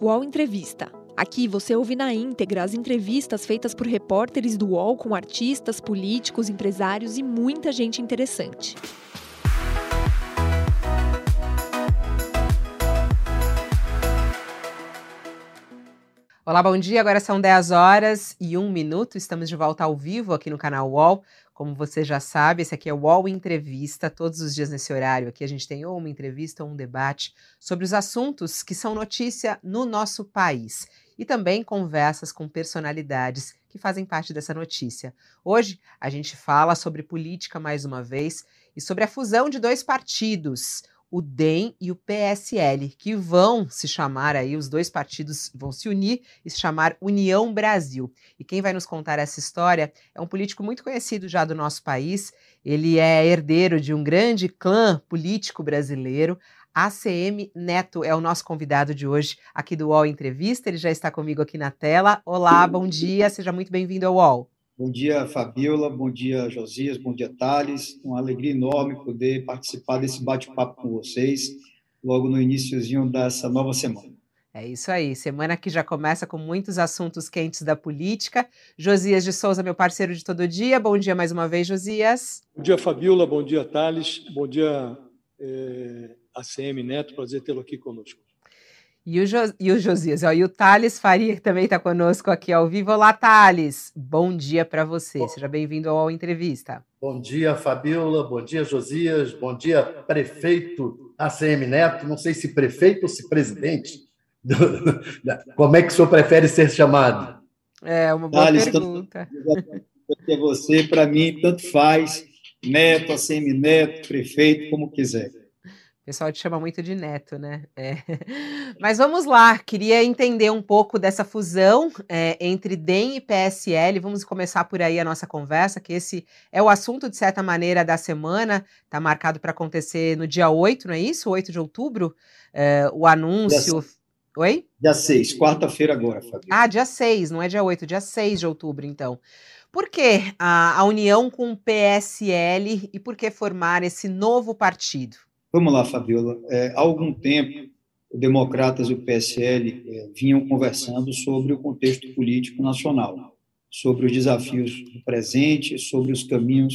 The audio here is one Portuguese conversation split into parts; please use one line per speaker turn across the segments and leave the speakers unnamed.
UOL Entrevista. Aqui você ouve na íntegra as entrevistas feitas por repórteres do UOL com artistas, políticos, empresários e muita gente interessante.
Olá, bom dia. Agora são 10 horas e 1 minuto. Estamos de volta ao vivo aqui no canal UOL. Como você já sabe, esse aqui é o UOL Entrevista. Todos os dias nesse horário aqui a gente tem ou uma entrevista ou um debate sobre os assuntos que são notícia no nosso país. E também conversas com personalidades que fazem parte dessa notícia. Hoje a gente fala sobre política mais uma vez e sobre a fusão de dois partidos, o DEM e o PSL, que vão se chamar aí, os dois partidos vão se unir e se chamar União Brasil. E quem vai nos contar essa história é um político muito conhecido já do nosso país. Ele é herdeiro de um grande clã político brasileiro. ACM Neto é o nosso convidado de hoje aqui do UOL Entrevista. Ele já está comigo aqui na tela. Olá, bom dia, seja muito bem-vindo ao UOL.
Bom dia, Fabiola. Bom dia, Josias. Bom dia, Thales. Uma alegria enorme poder participar desse bate-papo com vocês logo no iníciozinho dessa nova semana.
É isso aí, semana que já começa com muitos assuntos quentes da política. Josias de Souza, meu parceiro de todo dia. Bom dia mais uma vez, Josias.
Bom dia, Fabiola. Bom dia, Thales. Bom dia, é, ACM Neto. Prazer tê-lo aqui conosco.
E o, jo, e o Josias, ó, e o Thales Faria, que também está conosco aqui ao vivo. Olá, Thales. Bom dia para você. Bom. Seja bem-vindo ao Entrevista.
Bom dia, Fabiola. Bom dia, Josias. Bom dia, prefeito ACM Neto. Não sei se prefeito ou se presidente. Como é que o senhor prefere ser chamado?
É, uma boa Thales, pergunta.
Tanto, você, para mim, tanto faz. Neto, ACM Neto, prefeito, como quiser
pessoal te chama muito de neto, né? É. Mas vamos lá, queria entender um pouco dessa fusão é, entre DEM e PSL. Vamos começar por aí a nossa conversa, que esse é o assunto, de certa maneira, da semana. Está marcado para acontecer no dia 8, não é isso? 8 de outubro? É, o anúncio. Oi?
Dia 6, quarta-feira agora, Fabio.
Ah, dia 6, não é dia 8, dia 6 de outubro, então. Por que a, a união com o PSL e por que formar esse novo partido?
Vamos lá, Fabiola. É, há algum tempo, o Democratas e o PSL é, vinham conversando sobre o contexto político nacional, sobre os desafios do presente, sobre os caminhos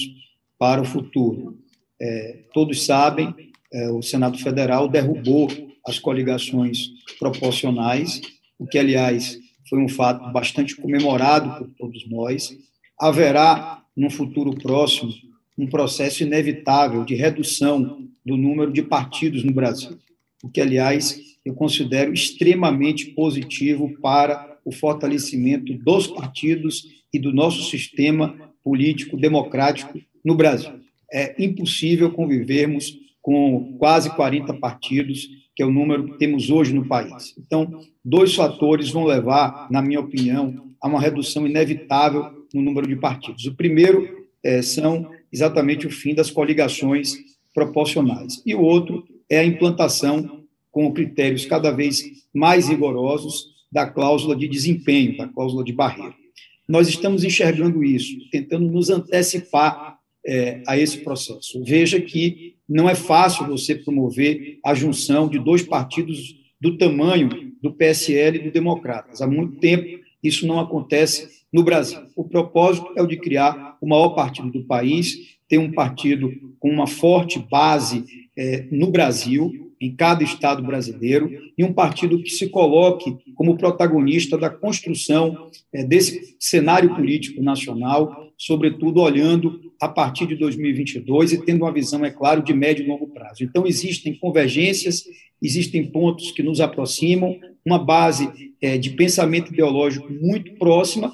para o futuro. É, todos sabem, é, o Senado Federal derrubou as coligações proporcionais, o que, aliás, foi um fato bastante comemorado por todos nós. Haverá, num futuro próximo, um processo inevitável de redução do número de partidos no Brasil, o que, aliás, eu considero extremamente positivo para o fortalecimento dos partidos e do nosso sistema político democrático no Brasil. É impossível convivermos com quase 40 partidos, que é o número que temos hoje no país. Então, dois fatores vão levar, na minha opinião, a uma redução inevitável no número de partidos. O primeiro é, são exatamente o fim das coligações proporcionais. E o outro é a implantação com critérios cada vez mais rigorosos da cláusula de desempenho, da cláusula de barreira. Nós estamos enxergando isso, tentando nos antecipar é, a esse processo. Veja que não é fácil você promover a junção de dois partidos do tamanho do PSL e do Democratas. Há muito tempo isso não acontece no Brasil. O propósito é o de criar o maior partido do país ter um partido com uma forte base é, no Brasil, em cada estado brasileiro, e um partido que se coloque como protagonista da construção é, desse cenário político nacional, sobretudo olhando a partir de 2022 e tendo uma visão, é claro, de médio e longo prazo. Então, existem convergências, existem pontos que nos aproximam, uma base é, de pensamento ideológico muito próxima,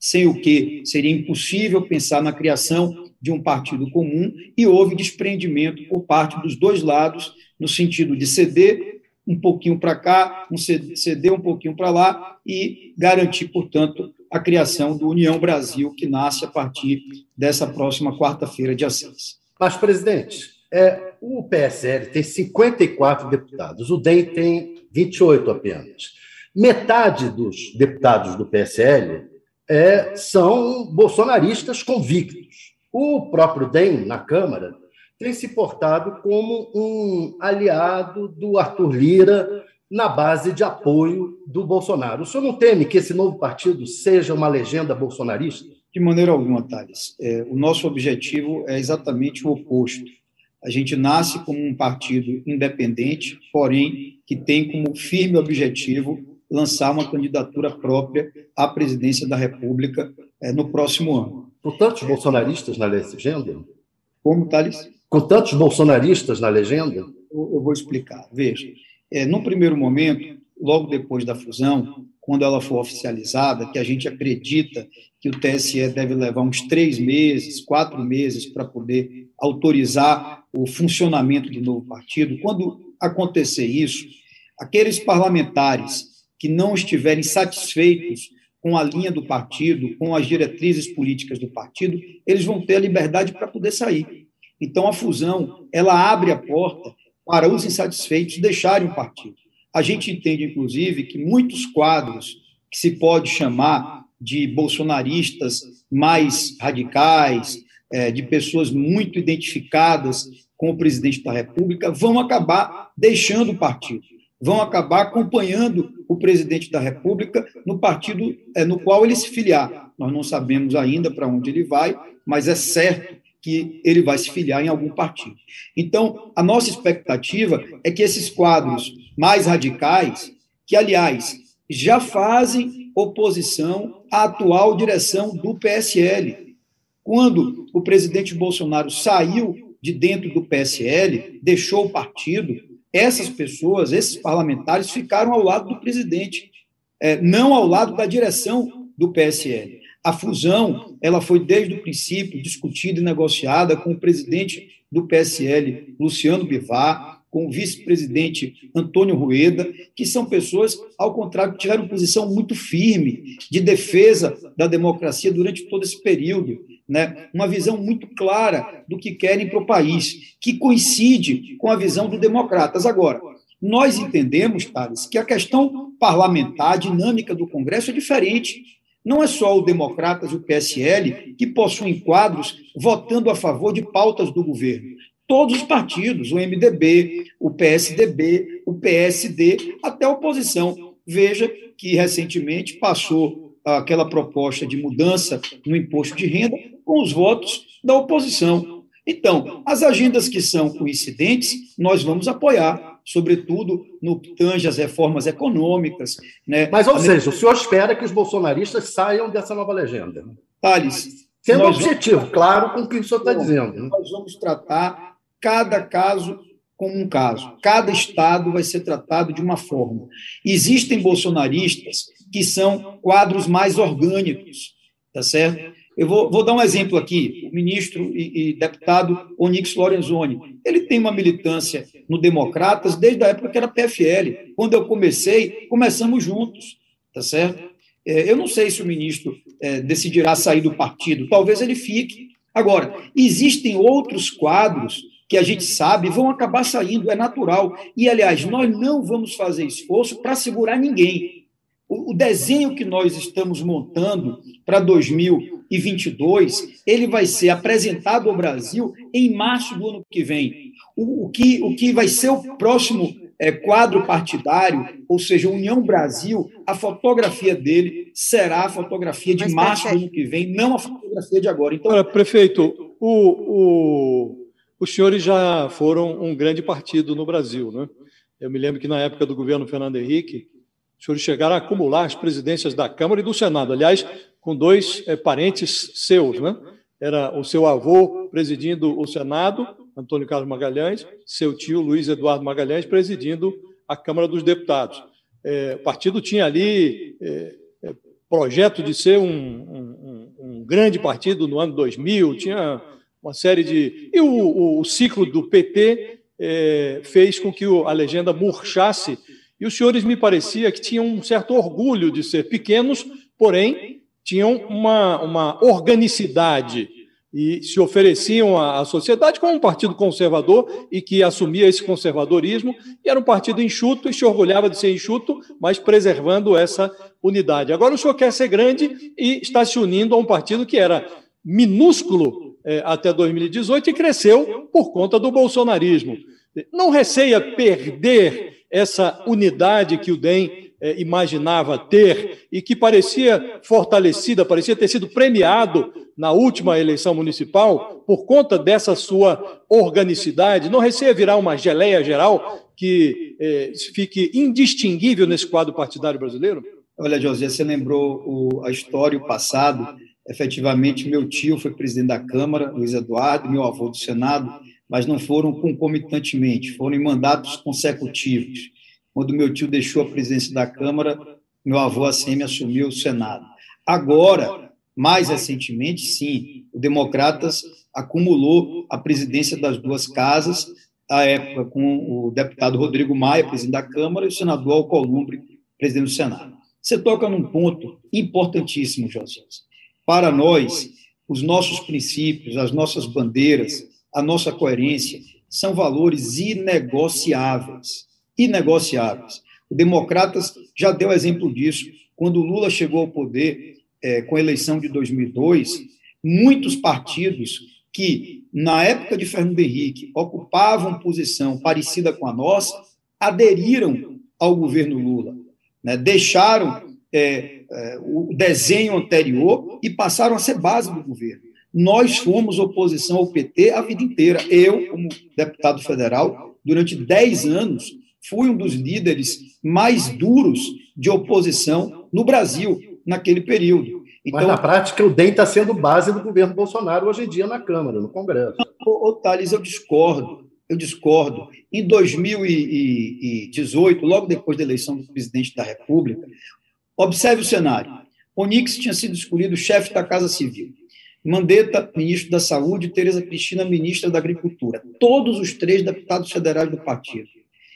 sem o que seria impossível pensar na criação de um partido comum e houve desprendimento por parte dos dois lados, no sentido de ceder um pouquinho para cá, um ceder um pouquinho para lá e garantir, portanto, a criação do União Brasil, que nasce a partir dessa próxima quarta-feira, dia 6.
Mas, presidente, é, o PSL tem 54 deputados, o DEM tem 28 apenas. Metade dos deputados do PSL é, são bolsonaristas convictos. O próprio DEM, na Câmara, tem se portado como um aliado do Arthur Lira na base de apoio do Bolsonaro. O senhor não teme que esse novo partido seja uma legenda bolsonarista?
De maneira alguma, Thales. É, o nosso objetivo é exatamente o oposto. A gente nasce como um partido independente, porém que tem como firme objetivo lançar uma candidatura própria à presidência da República é, no próximo ano.
Com tantos bolsonaristas na legenda?
Como, Thales?
Com tantos bolsonaristas na legenda? Eu,
eu vou explicar. Veja, é, no primeiro momento, logo depois da fusão, quando ela for oficializada, que a gente acredita que o TSE deve levar uns três meses, quatro meses para poder autorizar o funcionamento do novo partido. Quando acontecer isso, aqueles parlamentares que não estiverem satisfeitos com a linha do partido, com as diretrizes políticas do partido, eles vão ter a liberdade para poder sair. Então, a fusão ela abre a porta para os insatisfeitos deixarem o partido. A gente entende, inclusive, que muitos quadros que se pode chamar de bolsonaristas mais radicais, é, de pessoas muito identificadas com o presidente da República, vão acabar deixando o partido, vão acabar acompanhando o presidente da República no partido é, no qual ele se filiar. Nós não sabemos ainda para onde ele vai, mas é certo que ele vai se filiar em algum partido. Então, a nossa expectativa é que esses quadros mais radicais, que, aliás, já fazem oposição à atual direção do PSL. Quando o presidente Bolsonaro saiu de dentro do PSL, deixou o partido, essas pessoas, esses parlamentares, ficaram ao lado do presidente, é, não ao lado da direção do PSL. A fusão, ela foi desde o princípio discutida e negociada com o presidente do PSL, Luciano Bivar, com o vice-presidente Antônio Rueda, que são pessoas, ao contrário, que tiveram posição muito firme de defesa da democracia durante todo esse período, né? uma visão muito clara do que querem para o país, que coincide com a visão dos democratas. Agora, nós entendemos, Thales, que a questão parlamentar, a dinâmica do Congresso é diferente não é só o Democratas e o PSL que possuem quadros votando a favor de pautas do governo. Todos os partidos, o MDB, o PSDB, o PSD, até a oposição. Veja que recentemente passou aquela proposta de mudança no imposto de renda com os votos da oposição. Então, as agendas que são coincidentes, nós vamos apoiar sobretudo no que tange as reformas econômicas. Né?
Mas, ou seja, o senhor espera que os bolsonaristas saiam dessa nova legenda?
Thales.
Sendo objetivo, vamos... claro, com o que o senhor está dizendo. Né?
Nós vamos tratar cada caso como um caso. Cada estado vai ser tratado de uma forma. Existem bolsonaristas que são quadros mais orgânicos, tá certo? Eu vou, vou, dar um exemplo aqui. O ministro e, e, deputado Onyx Lorenzoni, ele tem uma militância no Democratas desde a época que era PFL. Quando eu comecei, começamos juntos, tá certo? É, eu não sei se o ministro é, decidirá sair do partido, talvez ele fique. Agora, existem outros quadros que a gente sabe vão acabar saindo, é natural. E, aliás, nós não vamos fazer esforço para segurar ninguém. O, o desenho que nós estamos montando para 2000 2022, ele vai ser apresentado ao Brasil em março do ano que vem. O, o que, o que vai ser o próximo é, quadro partidário, ou seja, União Brasil, a fotografia dele será a fotografia de Mas, março do ano que vem, não a fotografia de agora. Então,
Olha, prefeito, o, o, os senhores já foram um grande partido no Brasil, né? Eu me lembro que na época do governo Fernando Henrique, os senhores chegaram a acumular as presidências da Câmara e do Senado. Aliás, com dois é, parentes seus, né? Era o seu avô presidindo o Senado, Antônio Carlos Magalhães, seu tio Luiz Eduardo Magalhães presidindo a Câmara dos Deputados. É, o partido tinha ali é, projeto de ser um, um, um, grande partido no ano 2000, tinha uma série de. E o, o, o ciclo do PT fez com que a legenda murchasse, e os senhores me parecia que tinham um certo orgulho de ser pequenos, porém tinham uma, uma organicidade e se ofereciam à, sociedade como um partido conservador e que assumia esse conservadorismo, e era um partido enxuto e se orgulhava de ser enxuto, mas preservando essa unidade. Agora o senhor quer ser grande e está se unindo a um partido que era minúsculo é, até 2018 e cresceu por conta do bolsonarismo. Não receia perder essa unidade que o DEM é, imaginava ter e que parecia fortalecida, parecia ter sido premiado na última eleição municipal por conta dessa sua organicidade, não receia virar uma geleia geral que é, fique indistinguível nesse quadro partidário brasileiro?
Olha, José, você lembrou o, a história, o passado. Efetivamente, meu tio foi presidente da Câmara, Luiz Eduardo, meu avô do Senado, mas não foram concomitantemente, foram em mandatos consecutivos. Quando meu tio deixou a presidência da Câmara, meu avô ACM assumiu o Senado. Agora, mais recentemente, sim, o Democratas acumulou a presidência das duas casas, à época com o deputado Rodrigo Maia, presidente da Câmara, e o senador Alcolumbre, presidente do Senado. Você toca num ponto importantíssimo, José. Para nós, os nossos princípios, as nossas bandeiras, a nossa coerência são valores inegociáveis. Inegociáveis. O Democratas já deu exemplo disso. Quando Lula chegou ao poder é, com a eleição de 2002, muitos partidos que, na época de Fernando Henrique, ocupavam posição parecida com a nossa, aderiram ao governo Lula, né? deixaram é, o desenho anterior e passaram a ser base do governo. Nós fomos oposição ao PT a vida inteira. Eu, como deputado federal, durante 10 anos, fui um dos líderes mais duros de oposição no Brasil, naquele período.
Então, Mas, na prática, o DEM está sendo base do governo Bolsonaro hoje em dia na Câmara, no Congresso.
Ô, ô Thales, eu discordo. Eu discordo. Em 2018, logo depois da eleição do presidente da República, observe o cenário. Onix tinha sido escolhido chefe da Casa Civil. Mandetta, ministro da Saúde, Tereza Cristina, ministra da Agricultura. Todos os três deputados federais do partido.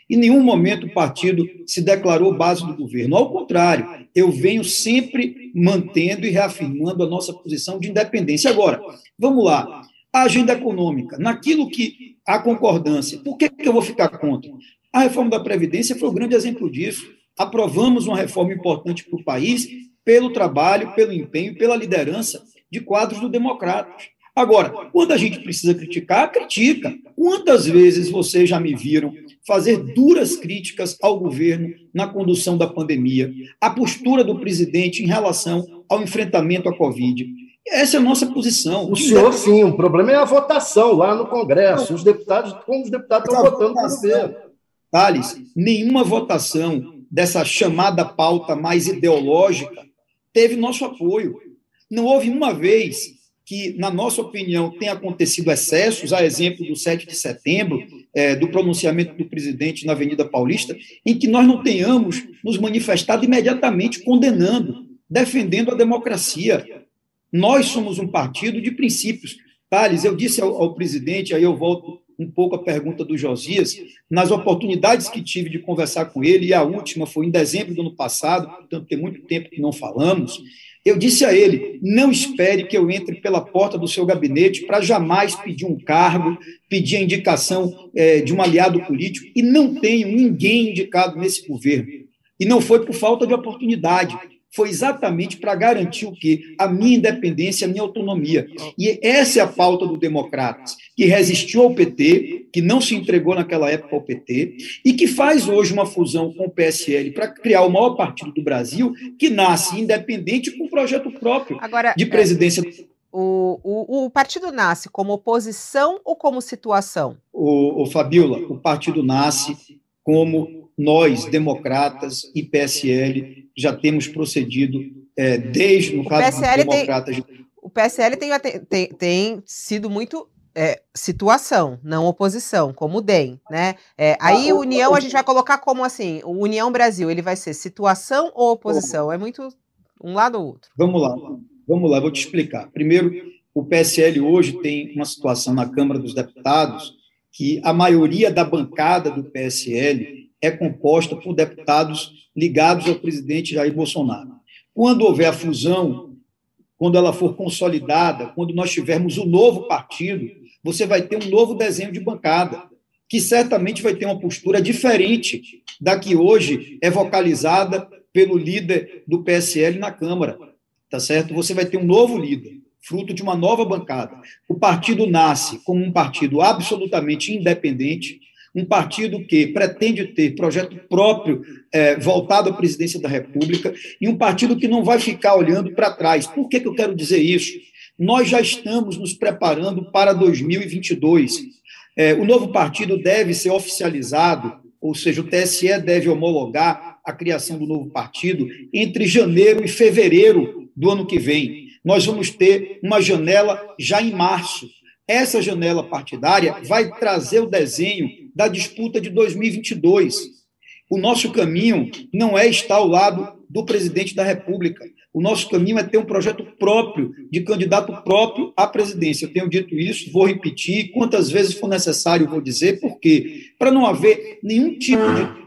Em nenhum momento o partido se declarou base do governo. Ao contrário, eu venho sempre mantendo e reafirmando a nossa posição de independência. Agora, vamos lá. A agenda econômica, naquilo que há concordância, por que, que eu vou ficar contra? A reforma da Previdência foi um grande exemplo disso. Aprovamos uma reforma importante para o país pelo trabalho, pelo empenho, pela liderança de quadros do Democratas. Agora, quando a gente precisa criticar, critica. Quantas vezes vocês já me viram fazer duras críticas ao governo na condução da pandemia, a postura do presidente em relação ao enfrentamento à Covid. Essa é a nossa posição.
O senhor, sim, o problema é a votação lá no Congresso. Os deputados, como os deputados estão votando no governo.
Thales, nenhuma votação dessa chamada pauta mais ideológica teve nosso apoio. Não houve uma vez que, na nossa opinião, tem acontecido excessos, a exemplo do 7 de setembro, é, do pronunciamento do presidente na Avenida Paulista, em que nós não tenhamos nos manifestado imediatamente condenando, defendendo a democracia. Nós somos um partido de princípios. Thales, eu disse ao, ao presidente, aí eu volto um pouco à pergunta do Josias, nas oportunidades que tive de conversar com ele, e a última foi em dezembro do ano passado, portanto, tem muito tempo que não falamos, eu disse a ele: não espere que eu entre pela porta do seu gabinete para jamais pedir um cargo, pedir a indicação é, de um aliado político, e não tenho ninguém indicado nesse governo. E não foi por falta de oportunidade, foi exatamente para garantir o quê? A minha independência, a minha autonomia. E essa é a pauta do Democratas, que resistiu ao PT, que não se entregou naquela época ao PT, e que faz hoje uma fusão com o PSL para criar o maior partido do Brasil, que nasce independente com um projeto próprio Agora, de presidência.
O, o, o, partido nasce como oposição ou como situação?
O, o Fabiola, o partido nasce como nós, democratas e PSL, já temos procedido é, desde, no o caso PSL dos democratas...
Tem, o PSL tem, tem, tem sido muito é, situação, não oposição, como o DEM, né? É, aí ah, União o, a gente vai colocar como assim, o União Brasil, ele vai ser situação ou oposição? É muito um lado ou outro.
Vamos lá, vamos lá, vou te explicar. Primeiro, o PSL hoje tem uma situação na Câmara dos Deputados que a maioria da bancada do PSL é composta por deputados ligados ao presidente Jair Bolsonaro. Quando houver a fusão, quando ela for consolidada, quando nós tivermos o um novo partido, você vai ter um novo desenho de bancada, que certamente vai ter uma postura diferente da que hoje é vocalizada pelo líder do PSL na Câmara. Tá certo? Você vai ter um novo líder, fruto de uma nova bancada. O partido nasce como um partido absolutamente independente, um partido que pretende ter projeto próprio é, voltado à presidência da República e um partido que não vai ficar olhando para trás. Por que, que eu quero dizer isso? Nós já estamos nos preparando para 2022. É, o novo partido deve ser oficializado, ou seja, o TSE deve homologar a criação do novo partido entre janeiro e fevereiro do ano que vem. Nós vamos ter uma janela já em março. Essa janela partidária vai trazer o desenho da disputa de 2022. O nosso caminho não é estar ao lado do presidente da República. O nosso caminho é ter um projeto próprio, de candidato próprio à presidência. Eu tenho dito isso, vou repetir, quantas vezes for necessário, vou dizer, por quê? Para não haver nenhum tipo de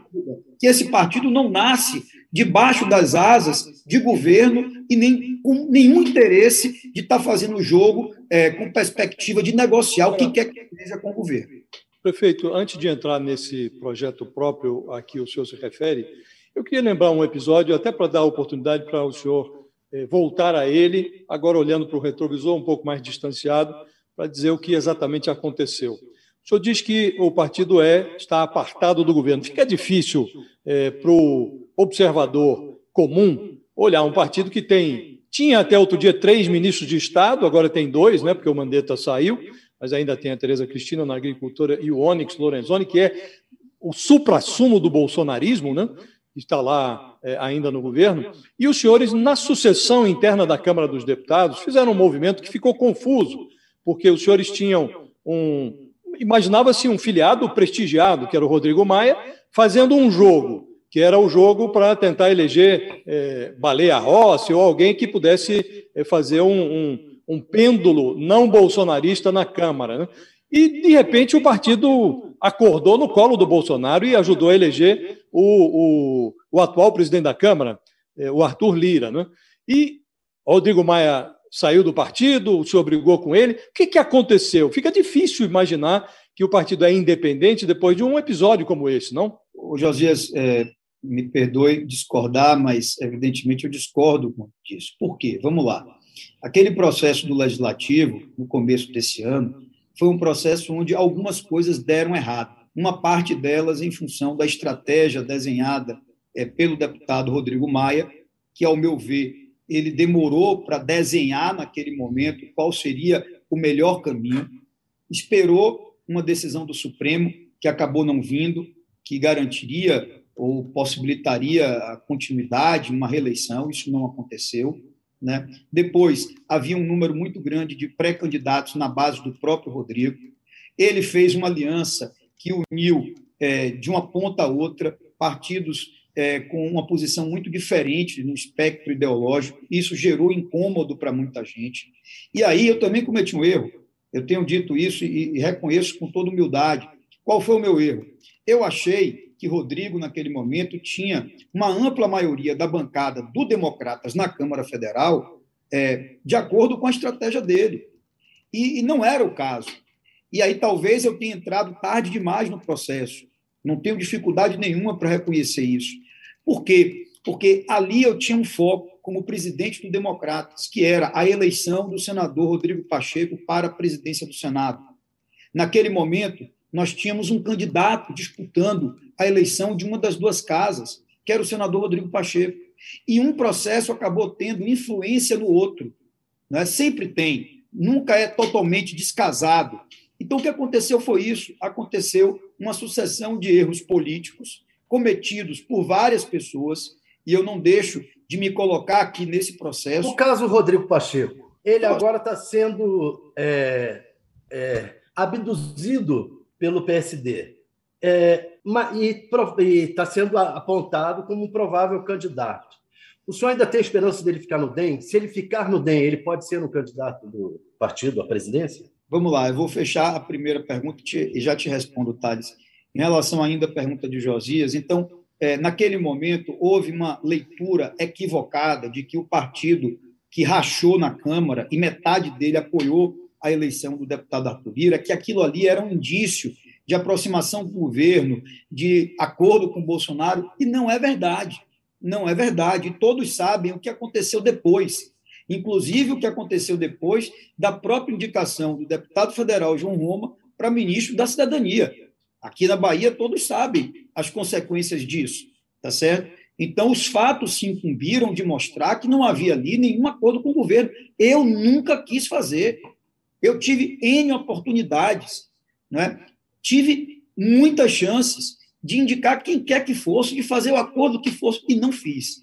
que esse partido não nasce debaixo das asas de governo e nem com nenhum interesse de estar fazendo o jogo é, com perspectiva de negociar o que quer que seja com o governo.
Prefeito, antes de entrar nesse projeto próprio a que o senhor se refere, eu queria lembrar um episódio, até para dar oportunidade para o senhor eh, voltar a ele, agora olhando para o retrovisor um pouco mais distanciado, para dizer o que exatamente aconteceu. O senhor diz que o partido é está apartado do governo. Fica difícil é, para o observador comum olhar um partido que tem tinha até outro dia três ministros de Estado, agora tem dois, né, porque o Mandetta saiu, mas ainda tem a Tereza Cristina na agricultura e o Onyx Lorenzoni, que é o supra-sumo do bolsonarismo, né, está lá é, ainda no governo, e os senhores, na sucessão interna da Câmara dos Deputados, fizeram um movimento que ficou confuso, porque os senhores tinham um. Imaginava-se um filiado prestigiado, que era o Rodrigo Maia, fazendo um jogo, que era o jogo para tentar eleger é, Baleia Rossi ou alguém que pudesse é, fazer um, um um pêndulo não bolsonarista na Câmara. Né? E, de repente, o partido acordou no colo do Bolsonaro e ajudou a eleger o, o, o atual presidente da Câmara, é, o Arthur Lira. Né? E Rodrigo Maia saiu do partido, se obrigou com ele. O que, que aconteceu? Fica difícil imaginar que o partido é independente depois de um episódio como esse, não?
O Josias, é, me perdoe discordar, mas evidentemente eu discordo disso. Por quê? Vamos lá. Aquele processo do legislativo, no começo desse ano, foi um processo onde algumas coisas deram errado. Uma parte delas em função da estratégia desenhada é, pelo deputado Rodrigo Maia, que, ao meu ver, ele demorou para desenhar naquele momento qual seria o melhor caminho, esperou uma decisão do Supremo que acabou não vindo, que garantiria ou possibilitaria a continuidade, uma reeleição, isso não aconteceu. Né? Depois, havia um número muito grande de pré-candidatos na base do próprio Rodrigo. Ele fez uma aliança que uniu, é, de uma ponta a outra, partidos é, com uma posição muito diferente no espectro ideológico. Isso gerou incômodo para muita gente. E aí eu também cometi um erro. Eu tenho dito isso e, e reconheço com toda humildade. Qual foi o meu erro? Eu achei que Rodrigo, naquele momento, tinha uma ampla maioria da bancada do Democratas na Câmara Federal é, de acordo com a estratégia dele. E, e não era o caso. E aí talvez eu tenha entrado tarde demais no processo. Não tenho dificuldade nenhuma para reconhecer isso. Por quê? Porque ali eu tinha um foco como presidente do Democratas, que era a eleição do senador Rodrigo Pacheco para a presidência do Senado. Naquele momento, nós tínhamos um candidato disputando a eleição de uma das duas casas, que era o senador Rodrigo Pacheco. E um processo acabou tendo influência no outro. Né? Sempre tem, nunca é totalmente descasado. Então, o que aconteceu foi isso: aconteceu uma sucessão de erros políticos cometidos por várias pessoas, e eu não deixo de me colocar aqui nesse processo.
O caso Rodrigo Pacheco, ele agora está sendo é, é, abduzido pelo PSD. É, e está sendo apontado como um provável candidato. O senhor ainda tem esperança dele ficar no DEM? Se ele ficar no DEM, ele pode ser um candidato do partido à presidência?
Vamos lá, eu vou fechar a primeira pergunta e já te respondo, Thales. Em relação ainda à pergunta de Josias, então, é, naquele momento, houve uma leitura equivocada de que o partido que rachou na Câmara e metade dele apoiou a eleição do deputado Arthur Lira, que aquilo ali era um indício de aproximação com o governo, de acordo com Bolsonaro, e não é verdade. Não é verdade. Todos sabem o que aconteceu depois. Inclusive o que aconteceu depois da própria indicação do deputado federal João Roma para ministro da Cidadania. Aqui na Bahia todos sabem as consequências disso, tá certo? Então os fatos se incumbiram de mostrar que não havia ali nenhum acordo com o governo. Eu nunca quis fazer. Eu tive N oportunidades, né? tive muitas chances de indicar quem quer que fosse, de fazer o acordo que fosse, e não fiz.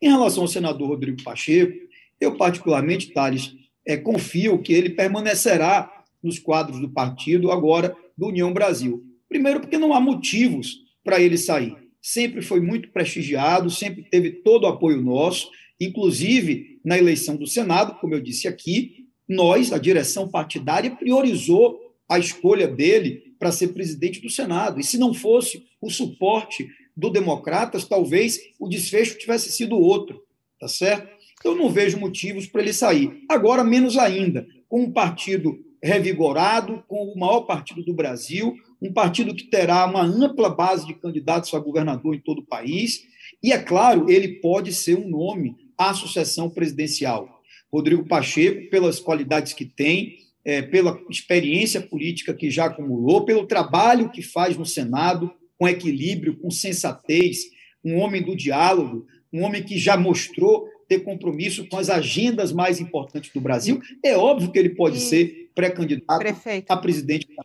Em relação ao senador Rodrigo Pacheco, eu particularmente, Thales, é, confio que ele permanecerá nos quadros do partido, agora do União Brasil. Primeiro, porque não há motivos para ele sair. Sempre foi muito prestigiado, sempre teve todo o apoio nosso, inclusive na eleição do Senado, como eu disse aqui, nós, a direção partidária, priorizou a escolha dele para ser presidente do Senado. E se não fosse o suporte do Democratas, talvez o desfecho tivesse sido outro, tá certo? Eu não vejo motivos para ele sair. Agora, menos ainda, com um partido revigorado, com o maior partido do Brasil, um partido que terá uma ampla base de candidatos a governador em todo o país. E, é claro, ele pode ser um nome à sucessão presidencial. Rodrigo Pacheco, pelas qualidades que tem, é, pela experiência política que já acumulou, pelo trabalho que faz no Senado, com equilíbrio, com sensatez, um homem do diálogo, um homem que já mostrou ter compromisso com as agendas mais importantes do Brasil. É óbvio que ele pode e... ser pré-candidato a presidente da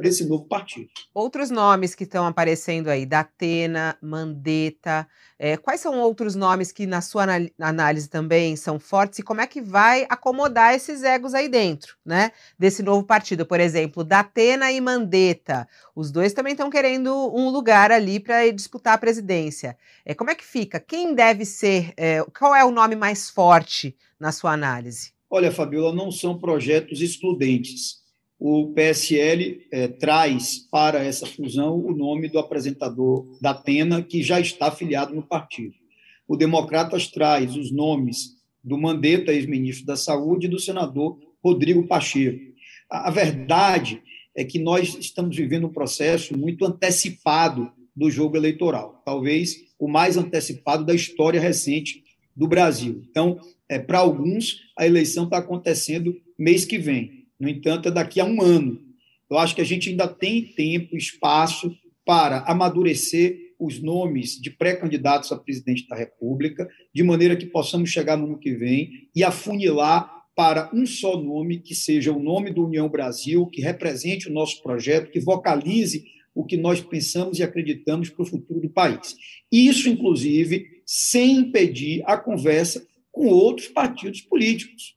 Desse novo partido.
Outros nomes que estão aparecendo aí, Datena, Mandetta, é, quais são outros nomes que, na sua análise, também são fortes e como é que vai acomodar esses egos aí dentro, né? Desse novo partido, por exemplo, Datena e Mandetta, os dois também estão querendo um lugar ali para disputar a presidência. É, como é que fica? Quem deve ser, é, qual é o nome mais forte na sua análise?
Olha, Fabiola, não são projetos excludentes o PSL é, traz para essa fusão o nome do apresentador da Atena, que já está afiliado no partido. O Democratas traz os nomes do Mandetta, ex-ministro da Saúde, e do senador Rodrigo Pacheco. A, a verdade é que nós estamos vivendo um processo muito antecipado do jogo eleitoral, talvez o mais antecipado da história recente do Brasil. Então, é, para alguns, a eleição está acontecendo mês que vem no entanto, é daqui a um ano. Eu acho que a gente ainda tem tempo, espaço para amadurecer os nomes de pré-candidatos a presidente da República, de maneira que possamos chegar no ano que vem e afunilar para um só nome, que seja o nome do União Brasil, que represente o nosso projeto, que vocalize o que nós pensamos e acreditamos para o futuro do país. Isso, inclusive, sem impedir a conversa com outros partidos políticos,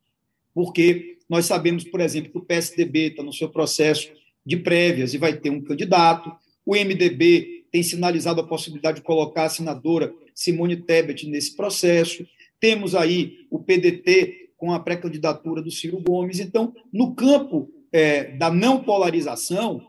porque nós sabemos, por exemplo, que o PSDB está no seu processo de prévias e vai ter um candidato. O MDB tem sinalizado a possibilidade de colocar a senadora Simone Tebet nesse processo. Temos aí o PDT com a pré-candidatura do Ciro Gomes. Então, no campo é, da não polarização,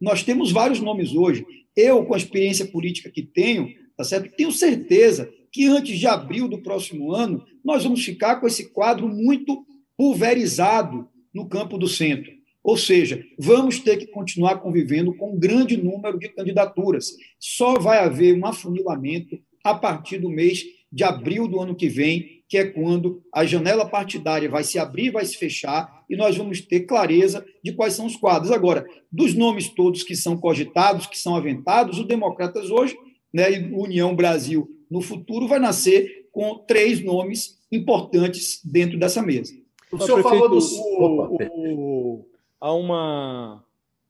nós temos vários nomes hoje. Eu, com a experiência política que tenho, tá certo? tenho certeza que antes de abril do próximo ano, nós vamos ficar com esse quadro muito pulverizado no campo do centro. Ou seja, vamos ter que continuar convivendo com um grande número de candidaturas. Só vai haver um afunilamento a partir do mês de abril do ano que vem, que é quando a janela partidária vai se abrir, vai se fechar, e nós vamos ter clareza de quais são os quadros. Agora, dos nomes todos que são cogitados, que são aventados, o Democratas hoje, né, e União Brasil no futuro, vai nascer com três nomes importantes dentro dessa mesa.
O senhor falou do. O, o, há uma.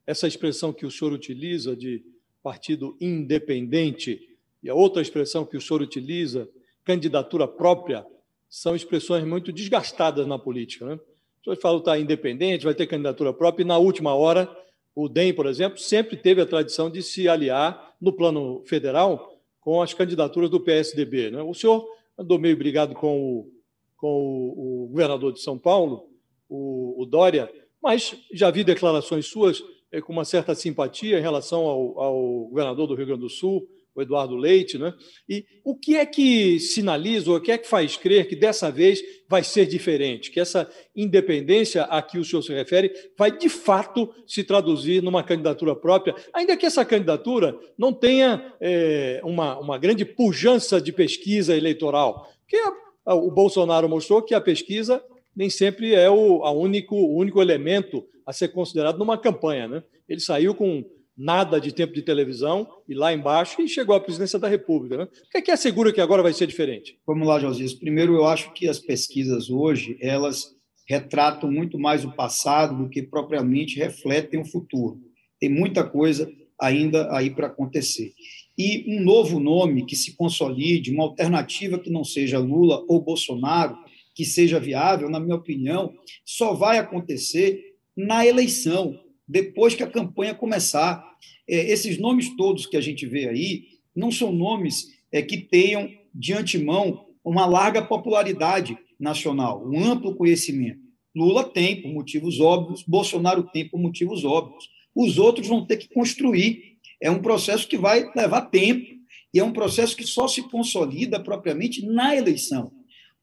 Essa expressão que o senhor utiliza de partido independente e a outra expressão que o senhor utiliza, candidatura própria, são expressões muito desgastadas na política. Né? O senhor fala que está independente, vai ter candidatura própria, e na última hora, o DEM, por exemplo, sempre teve a tradição de se aliar no plano federal com as candidaturas do PSDB. Né? O senhor andou meio brigado com o com o, o governador de São Paulo, o, o, Dória, mas já vi declarações suas é, com uma certa simpatia em relação ao, ao, governador do Rio Grande do Sul, o Eduardo Leite. Né? E o que é que sinaliza, ou o que é que faz crer que dessa vez vai ser diferente, que essa independência a que o senhor se refere vai de fato se traduzir numa candidatura própria, ainda que essa candidatura não tenha é, uma, uma grande pujança de pesquisa eleitoral, que é o Bolsonaro mostrou que a pesquisa nem sempre é o, a único, o único elemento a ser considerado numa campanha. Né? Ele saiu com nada de tempo de televisão, e lá embaixo, e chegou à presidência da República. Né? O que é que assegura que agora vai ser diferente?
Vamos lá, Josias. Primeiro, eu acho que as pesquisas hoje, elas retratam muito mais o passado do que propriamente refletem o futuro. Tem muita coisa ainda aí para acontecer. E um novo nome que se consolide, uma alternativa que não seja Lula ou Bolsonaro, que seja viável, na minha opinião, só vai acontecer na eleição, depois que a campanha começar. É, esses nomes todos que a gente vê aí não são nomes é, que tenham, de antemão, uma larga popularidade nacional, um amplo conhecimento. Lula tem, por motivos óbvios, Bolsonaro tem, por motivos óbvios. Os outros vão ter que construir. É um processo que vai levar tempo e é um processo que só se consolida propriamente na eleição.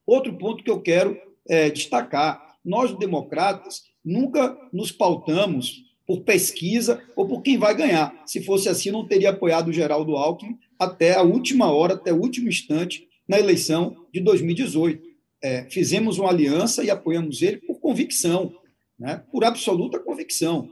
Outro ponto que eu quero é, destacar: nós, democratas, nunca nos pautamos por pesquisa ou por quem vai ganhar. Se fosse assim, não teria apoiado o Geraldo Alckmin até a última hora, até o último instante na eleição de 2018. É, fizemos uma aliança e apoiamos ele por convicção, né? por absoluta convicção.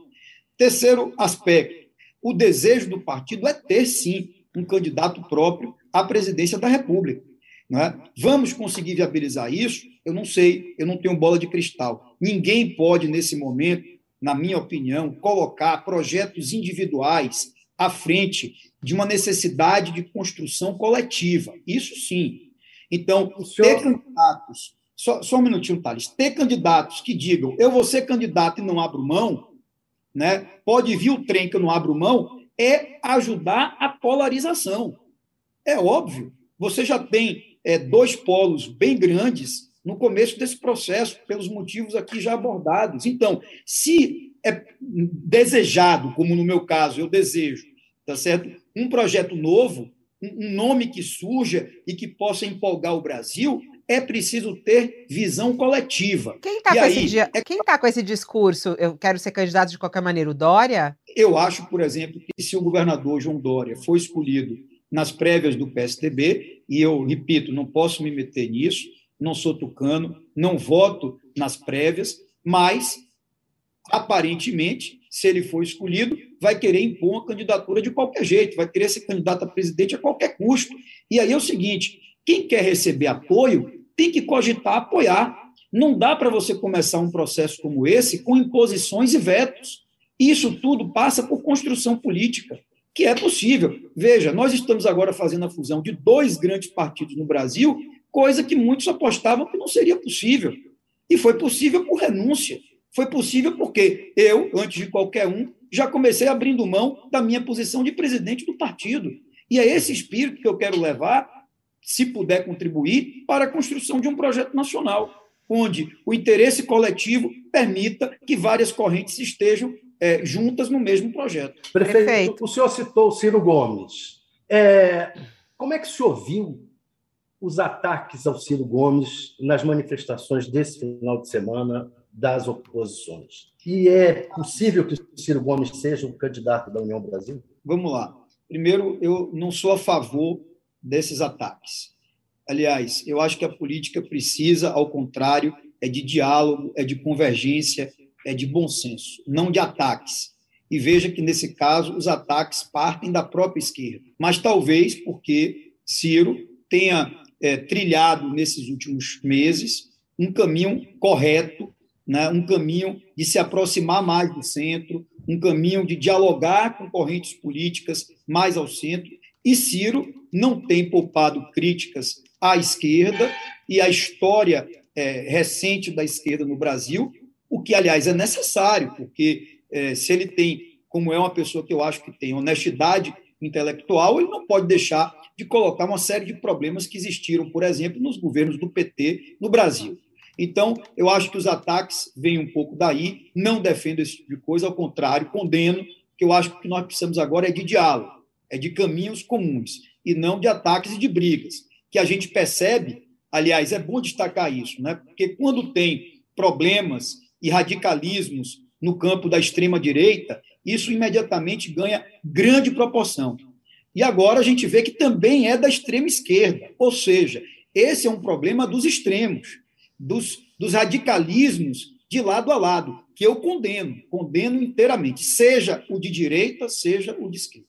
Terceiro aspecto: o desejo do partido é ter, sim, um candidato próprio à presidência da República. Né? Vamos conseguir viabilizar isso? Eu não sei, eu não tenho bola de cristal. Ninguém pode, nesse momento, na minha opinião, colocar projetos individuais à frente de uma necessidade de construção coletiva. Isso sim. Então, senhor... ter candidatos, só, só um minutinho, Thales, ter candidatos que digam eu vou ser candidato e não abro mão, né? pode vir o trem que eu não abro mão, é ajudar a polarização. É óbvio. Você já tem é, dois polos bem grandes no começo desse processo, pelos motivos aqui já abordados. Então, se é desejado, como no meu caso eu desejo, tá certo? Um projeto novo, um nome que surja e que possa empolgar o Brasil, é preciso ter visão coletiva.
Quem está com, é... tá com esse discurso? Eu quero ser candidato de qualquer maneira, o Dória?
Eu acho, por exemplo, que se o governador João Dória for escolhido nas prévias do PSDB, e eu repito, não posso me meter nisso, não sou tucano, não voto nas prévias, mas aparentemente, se ele for escolhido, vai querer impor uma candidatura de qualquer jeito, vai querer ser candidato a presidente a qualquer custo. E aí é o seguinte: quem quer receber apoio tem que cogitar apoiar. Não dá para você começar um processo como esse com imposições e vetos. Isso tudo passa por construção política que é possível. Veja, nós estamos agora fazendo a fusão de dois grandes partidos no Brasil, coisa que muitos apostavam que não seria possível. E foi possível por renúncia. Foi possível porque eu, antes de qualquer um, já comecei abrindo mão da minha posição de presidente do partido. E é esse espírito que eu quero levar, se puder contribuir, para a construção de um projeto nacional, onde o interesse coletivo permita que várias correntes estejam é, juntas no mesmo projeto.
Prefeito, Perfeito. o senhor citou o Ciro Gomes. É, como é que o senhor viu os ataques ao Ciro Gomes nas manifestações desse final de semana das oposições? E é possível que o Ciro Gomes seja um candidato da União Brasil?
Vamos lá. Primeiro, eu não sou a favor desses ataques. Aliás, eu acho que a política precisa, ao contrário, é de diálogo, é de convergência, é de bom senso, não de ataques. E veja que, nesse caso, os ataques partem da própria esquerda. Mas talvez porque Ciro tenha é, trilhado nesses últimos meses um caminho correto, né, um caminho de se aproximar mais do centro, um caminho de dialogar com correntes políticas mais ao centro. E Ciro não tem poupado críticas à esquerda e à história é, recente da esquerda no Brasil, o que, aliás, é necessário, porque é, se ele tem, como é uma pessoa que eu acho que tem honestidade intelectual, ele não pode deixar de colocar uma série de problemas que existiram, por exemplo, nos governos do PT no Brasil. Então, eu acho que os ataques vêm um pouco daí, não defendo esse tipo de coisa, ao contrário, condeno, que eu acho que o que nós precisamos agora é de diálogo, é de caminhos comuns, e não de ataques e de brigas, que a gente percebe, aliás, é bom destacar isso, né? porque quando tem problemas e radicalismos no campo da extrema-direita, isso imediatamente ganha grande proporção. E agora a gente vê que também é da extrema-esquerda, ou seja, esse é um problema dos extremos, dos, dos radicalismos de lado a lado, que eu condeno, condeno inteiramente, seja o de direita, seja o de esquerda.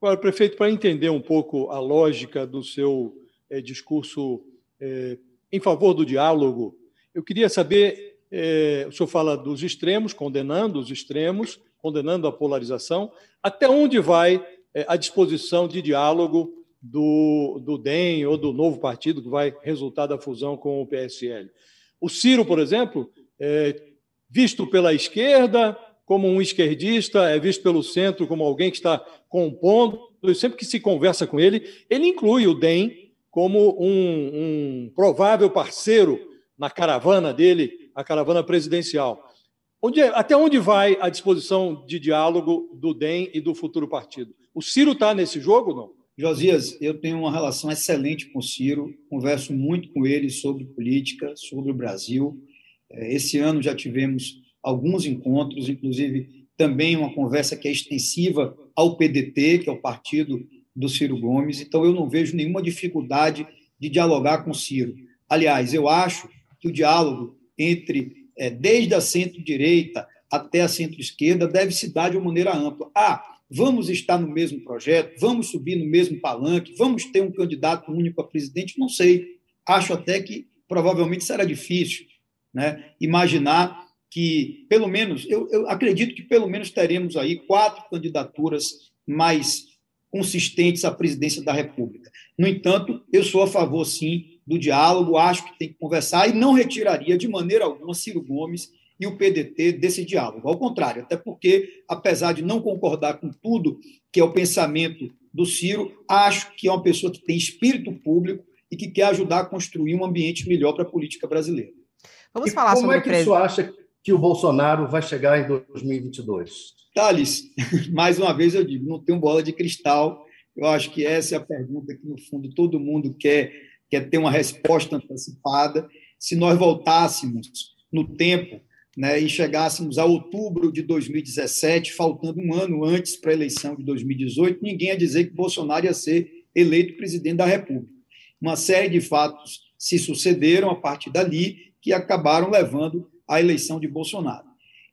Agora, prefeito, para entender um pouco a lógica do seu é, discurso é, em favor do diálogo, eu queria saber: é, o senhor fala dos extremos, condenando os extremos, condenando a polarização, até onde vai a disposição de diálogo do, do DEM ou do novo partido que vai resultar da fusão com o PSL? O Ciro, por exemplo, visto pela esquerda como um esquerdista, é visto pelo centro como alguém que está compondo. Sempre que se conversa com ele, ele inclui o DEM como um, um provável parceiro na caravana dele, a caravana presidencial. Onde, até onde vai a disposição de diálogo do DEM e do futuro partido? O Ciro está nesse jogo não?
Josias, eu tenho uma relação excelente com o Ciro, converso muito com ele sobre política, sobre o Brasil. É, esse ano já tivemos alguns encontros, inclusive também uma conversa que é extensiva ao PDT, que é o partido do Ciro Gomes. Então, eu não vejo nenhuma dificuldade de dialogar com o Ciro. Aliás, eu acho que o diálogo entre, é, desde a centro-direita até a centro-esquerda, deve se dar de uma maneira ampla. Ah, Vamos estar no mesmo projeto? Vamos subir no mesmo palanque? Vamos ter um candidato único a presidente? Não sei. Acho até que provavelmente será difícil né? imaginar que, pelo menos, eu, eu acredito que pelo menos teremos aí quatro candidaturas mais consistentes à presidência da República. No entanto, eu sou a favor, sim, do diálogo, acho que tem que conversar e não retiraria de maneira alguma Ciro Gomes e o PDT desse diálogo. Ao contrário, até porque, apesar de não concordar com tudo que é o pensamento do Ciro, acho que é uma pessoa que tem espírito público e que quer ajudar a construir um ambiente melhor para a política brasileira.
Vamos e falar como sobre é que o senhor acha que o Bolsonaro vai chegar em 2022?
Thales, mais uma vez eu digo, não tenho bola de cristal. Eu acho que essa é a pergunta que, no fundo, todo mundo quer, quer ter uma resposta antecipada. Se nós voltássemos no tempo né, e chegássemos a outubro de 2017, faltando um ano antes para a eleição de 2018, ninguém ia dizer que Bolsonaro ia ser eleito presidente da República. Uma série de fatos se sucederam a partir dali que acabaram levando à eleição de Bolsonaro.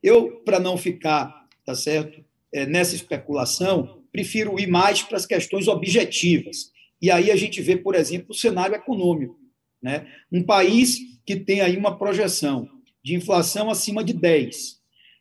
Eu, para não ficar, tá certo, é, nessa especulação, prefiro ir mais para as questões objetivas. E aí a gente vê, por exemplo, o cenário econômico. Né? Um país que tem aí uma projeção de inflação acima de 10.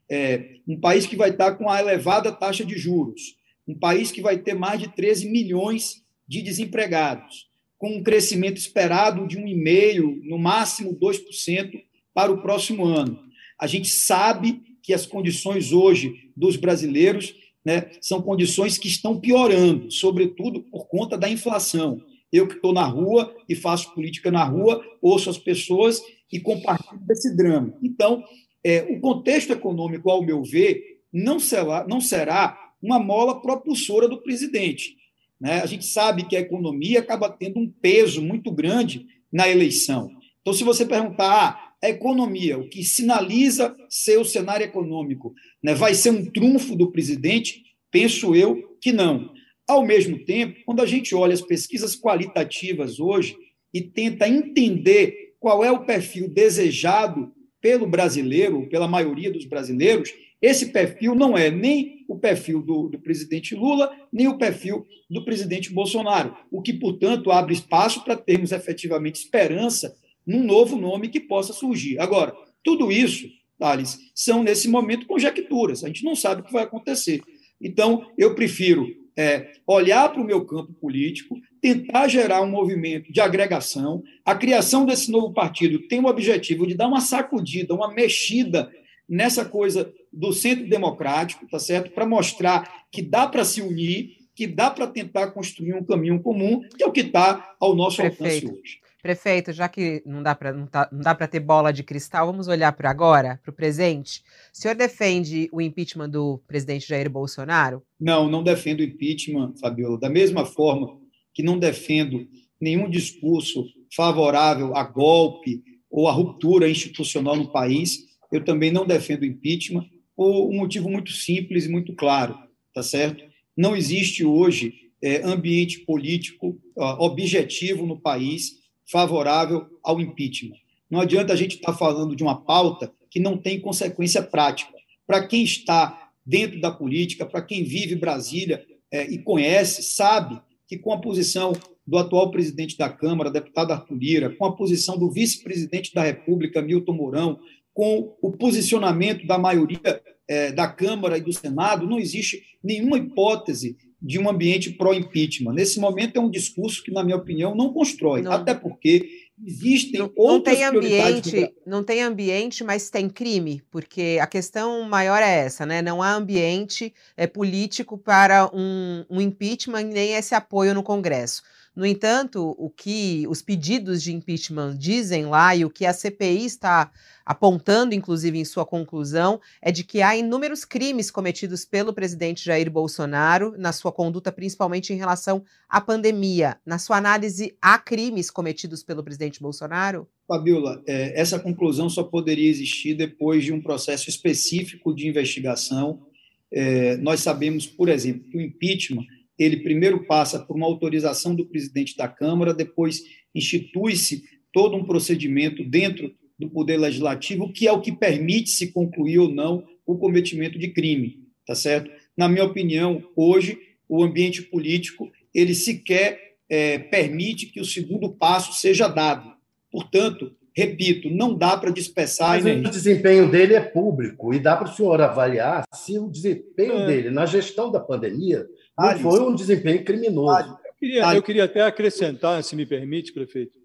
É, um país que vai estar com a elevada taxa de juros, um país que vai ter mais de 13 milhões de desempregados, com um crescimento esperado de 1,5%, no máximo 2% para o próximo ano. A gente sabe que as condições hoje dos brasileiros né, são condições que estão piorando, sobretudo por conta da inflação. Eu que estou na rua e faço política na rua, ouço as pessoas e compartilho desse drama. Então, é, o contexto econômico, ao meu ver, não será, não será uma mola propulsora do presidente. Né? A gente sabe que a economia acaba tendo um peso muito grande na eleição. Então, se você perguntar, ah, a economia, o que sinaliza ser o cenário econômico, né, vai ser um trunfo do presidente? Penso eu que não. Ao mesmo tempo, quando a gente olha as pesquisas qualitativas hoje e tenta entender qual é o perfil desejado pelo brasileiro, pela maioria dos brasileiros, esse perfil não é nem o perfil do, do, presidente Lula, nem o perfil do presidente Bolsonaro, o que, portanto, abre espaço para termos efetivamente esperança num novo nome que possa surgir. Agora, tudo isso, Thales, são nesse momento conjecturas, a gente não sabe o que vai acontecer. Então, eu prefiro é, olhar para o meu campo político, tentar gerar um movimento de agregação. A criação desse novo partido tem o objetivo de dar uma sacudida, uma mexida nessa coisa do centro democrático, tá certo? Para mostrar que dá para se unir, que dá para tentar construir um caminho comum, que é o que está ao nosso Perfeito. alcance hoje.
Prefeito, já que não dá para não, tá, ter bola de cristal, vamos olhar para agora, para o presente. O senhor defende o impeachment do presidente Jair Bolsonaro?
Não, não defendo o impeachment, Fabiola. Da mesma forma que não defendo nenhum discurso favorável a golpe ou a ruptura institucional no país, eu também não defendo o impeachment por um motivo muito simples e muito claro, tá certo? Não existe hoje é, ambiente político ó, objetivo no país favorável ao impeachment. Não adianta a gente estar tá falando de uma pauta que não tem consequência prática. Para quem está dentro da política, para quem vive Brasília é, e conhece, sabe que com a posição do atual presidente da Câmara, deputado Arthur Lira, com a posição do vice-presidente da República, Milton Mourão, com o posicionamento da maioria é, da Câmara e do Senado, não existe nenhuma hipótese de um ambiente pró-impeachment. Nesse momento é um discurso que, na minha opinião, não constrói, não. até porque existem
não,
outras
não tem ambiente, Não tem ambiente, mas tem crime, porque a questão maior é essa, né? Não há ambiente é, político para um, um impeachment nem esse apoio no Congresso. No entanto, o que os pedidos de impeachment dizem lá e o que a CPI está apontando, inclusive, em sua conclusão, é de que há inúmeros crimes cometidos pelo presidente Jair Bolsonaro na sua conduta, principalmente em relação à pandemia. Na sua análise, há crimes cometidos pelo presidente Bolsonaro?
Fabiola, é, essa conclusão só poderia existir depois de um processo específico de investigação. É, nós sabemos, por exemplo, que o impeachment ele primeiro passa por uma autorização do presidente da Câmara, depois institui-se todo um procedimento dentro do Poder Legislativo, que é o que permite se concluir ou não o cometimento de crime, tá certo? Na minha opinião, hoje, o ambiente político, ele sequer é, permite que o segundo passo seja dado. Portanto, repito, não dá para dispersar.
Mas o desempenho dele é público e dá para o senhor avaliar se o desempenho é. dele na gestão da pandemia não foi um desempenho criminoso.
Eu queria, eu queria até acrescentar, se me permite, prefeito.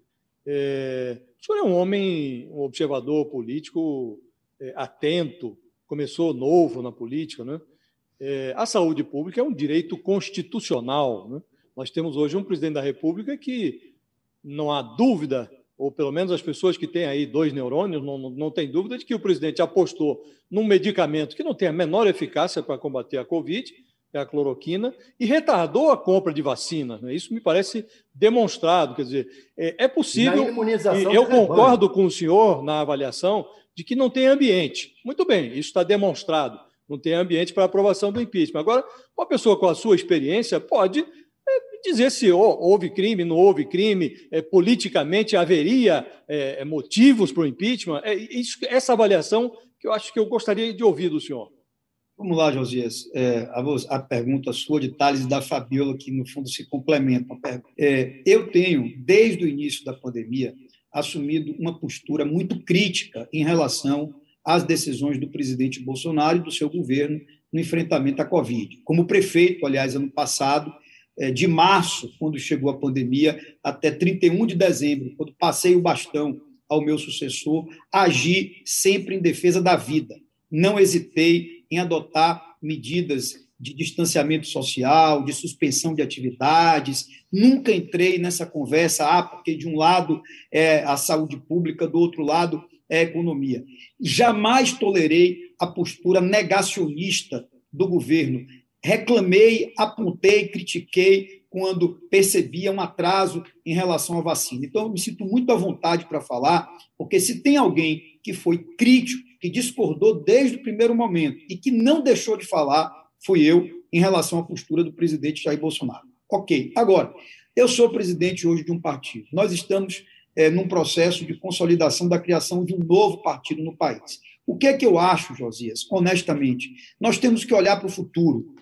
É, o senhor é um homem, um observador político é, atento, começou novo na política, né? É, a saúde pública é um direito constitucional. Né? Nós temos hoje um presidente da República que não há dúvida, ou pelo menos as pessoas que têm aí dois neurônios não, não, não tem dúvida de que o presidente apostou num medicamento que não tem a menor eficácia para combater a Covid é a cloroquina, e retardou a compra de vacina. Né? Isso me parece demonstrado. Quer dizer, é, é possível. E eu concordo com o senhor na avaliação de que não tem ambiente. Muito bem, isso está demonstrado. Não tem ambiente para aprovação do impeachment. Agora, uma pessoa com a sua experiência pode dizer se houve crime, não houve crime, é, politicamente haveria é, motivos para o impeachment. É, isso, essa avaliação que eu acho que eu gostaria de ouvir do senhor.
Vamos lá, Josias. É, a, a, pergunta sua de Thales e da Fabiola, que no fundo se complementam. É, eu tenho, desde o início da pandemia, assumido uma postura muito crítica em relação às decisões do presidente Bolsonaro e do seu governo no enfrentamento à Covid. Como prefeito, aliás, ano passado, é, de março, quando chegou a pandemia, até 31 de dezembro, quando passei o bastão ao meu sucessor, agi sempre em defesa da vida. Não hesitei em adotar medidas de distanciamento social, de suspensão de atividades. Nunca entrei nessa conversa, ah, porque de um lado é a saúde pública, do outro lado é a economia. Jamais tolerei a postura negacionista do governo. Reclamei, apontei, critiquei quando percebia um atraso em relação à vacina. Então, eu me sinto muito à vontade para falar, porque se tem alguém que foi crítico que discordou desde o primeiro momento e que não deixou de falar fui eu em relação à postura do presidente Jair Bolsonaro. Ok, agora, eu sou presidente hoje de um partido. Nós estamos é, num processo de consolidação da criação de um novo partido no país. O que é que eu acho, Josias? Honestamente, nós temos que olhar para o futuro.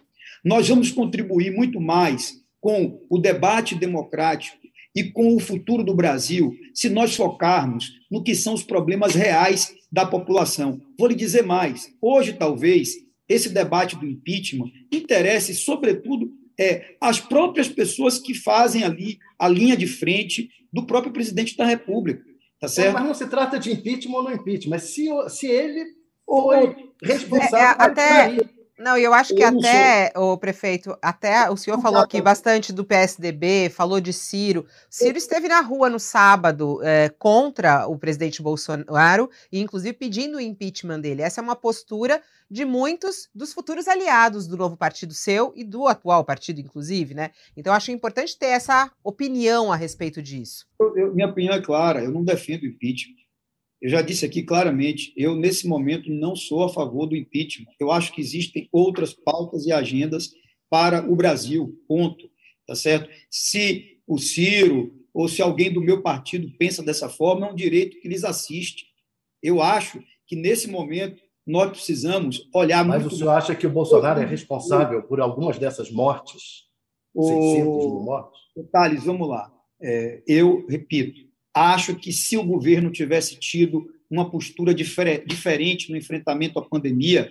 Nós vamos contribuir muito mais com o debate democrático e com o futuro do Brasil se nós focarmos no que são os problemas reais da população. Vou lhe dizer mais: hoje, talvez, esse debate do impeachment interesse, sobretudo, é, as próprias pessoas que fazem ali a linha de frente do próprio presidente da República. Tá é, certo?
mas não se trata de impeachment ou não impeachment, mas se, se ele foi responsável. É,
até, Não, eu acho que eu até, o prefeito, até o senhor falou aqui bastante do PSDB, falou de Ciro. Ciro esteve na rua no sábado é, contra o presidente Bolsonaro e, inclusive, pedindo o impeachment dele. Essa é uma postura de muitos dos futuros aliados do novo partido seu e do atual partido, inclusive, né? Então, acho importante ter essa opinião a respeito disso.
Eu, eu, minha opinião é clara, eu não defendo o impeachment. Eu já disse aqui claramente, eu nesse momento não sou a favor do impeachment. Eu acho que existem outras pautas e agendas para o Brasil. Ponto. Tá certo? Se o Ciro ou se alguém do meu partido pensa dessa forma, é um direito que lhes assiste. Eu acho que nesse momento nós precisamos olhar
Mas muito. Mas o senhor acha que o Bolsonaro é responsável por algumas dessas mortes?
O... 600 mil mortes? Thales, vamos lá. É, eu repito, Acho que se o governo tivesse tido uma postura diferente no enfrentamento à pandemia,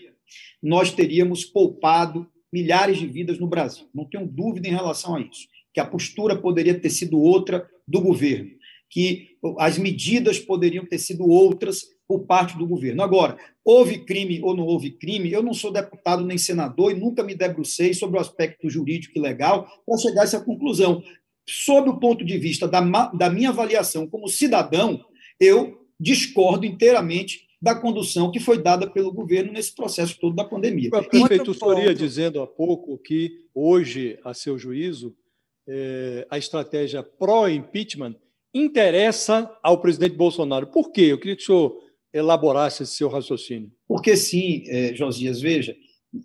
nós teríamos poupado milhares de vidas no Brasil. Não tenho dúvida em relação a isso. Que a postura poderia ter sido outra do governo, que as medidas poderiam ter sido outras por parte do governo. Agora, houve crime ou não houve crime, eu não sou deputado nem senador e nunca me debrucei sobre o aspecto jurídico e legal para chegar a essa conclusão sob o ponto de vista da, da minha avaliação como cidadão, eu discordo inteiramente da condução que foi dada pelo governo nesse processo todo da pandemia.
O prefeito estaria dizendo há pouco que hoje, a seu juízo, é, a estratégia pró-impeachment interessa ao presidente Bolsonaro. Por quê? Eu queria que o senhor elaborasse esse seu raciocínio.
Porque sim, é, Josias, veja,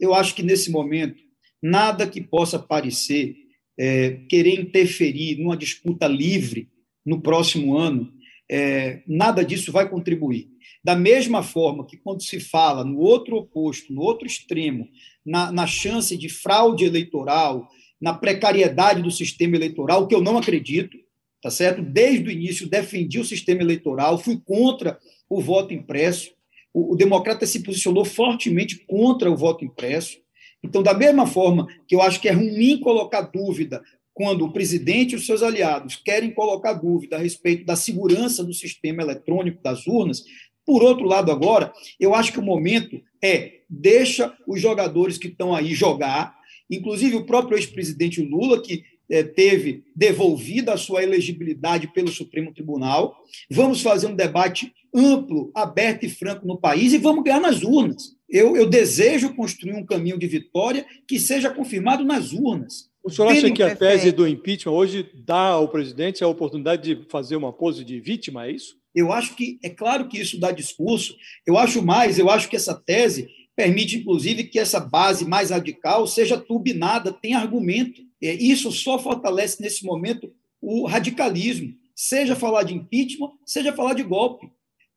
eu acho que nesse momento nada que possa parecer é, querer interferir numa disputa livre no próximo ano, é, nada disso vai contribuir. Da mesma forma que, quando se fala no outro oposto, no outro extremo, na, na chance de fraude eleitoral, na precariedade do sistema eleitoral, que eu não acredito, tá certo? Desde o início defendi o sistema eleitoral, fui contra o voto impresso. O, o democrata se posicionou fortemente contra o voto impresso. Então, da mesma forma que eu acho que é ruim colocar dúvida quando o presidente e os seus aliados querem colocar dúvida a respeito da segurança do sistema eletrônico das urnas, por outro lado, agora, eu acho que o momento é deixa os jogadores que estão aí jogar, inclusive o próprio ex-presidente Lula, que é, teve devolvida a sua elegibilidade pelo Supremo Tribunal. Vamos fazer um debate amplo, aberto e franco no país e vamos ganhar nas urnas. Eu, eu desejo construir um caminho de vitória que seja confirmado nas urnas.
O senhor acha que a tese do impeachment hoje dá ao presidente a oportunidade de fazer uma pose de vítima, é isso?
Eu acho que, é claro que isso dá discurso. Eu acho mais, eu acho que essa tese permite, inclusive, que essa base mais radical seja turbinada, tenha argumento. É, isso só fortalece, nesse momento, o radicalismo. Seja falar de impeachment, seja falar de golpe.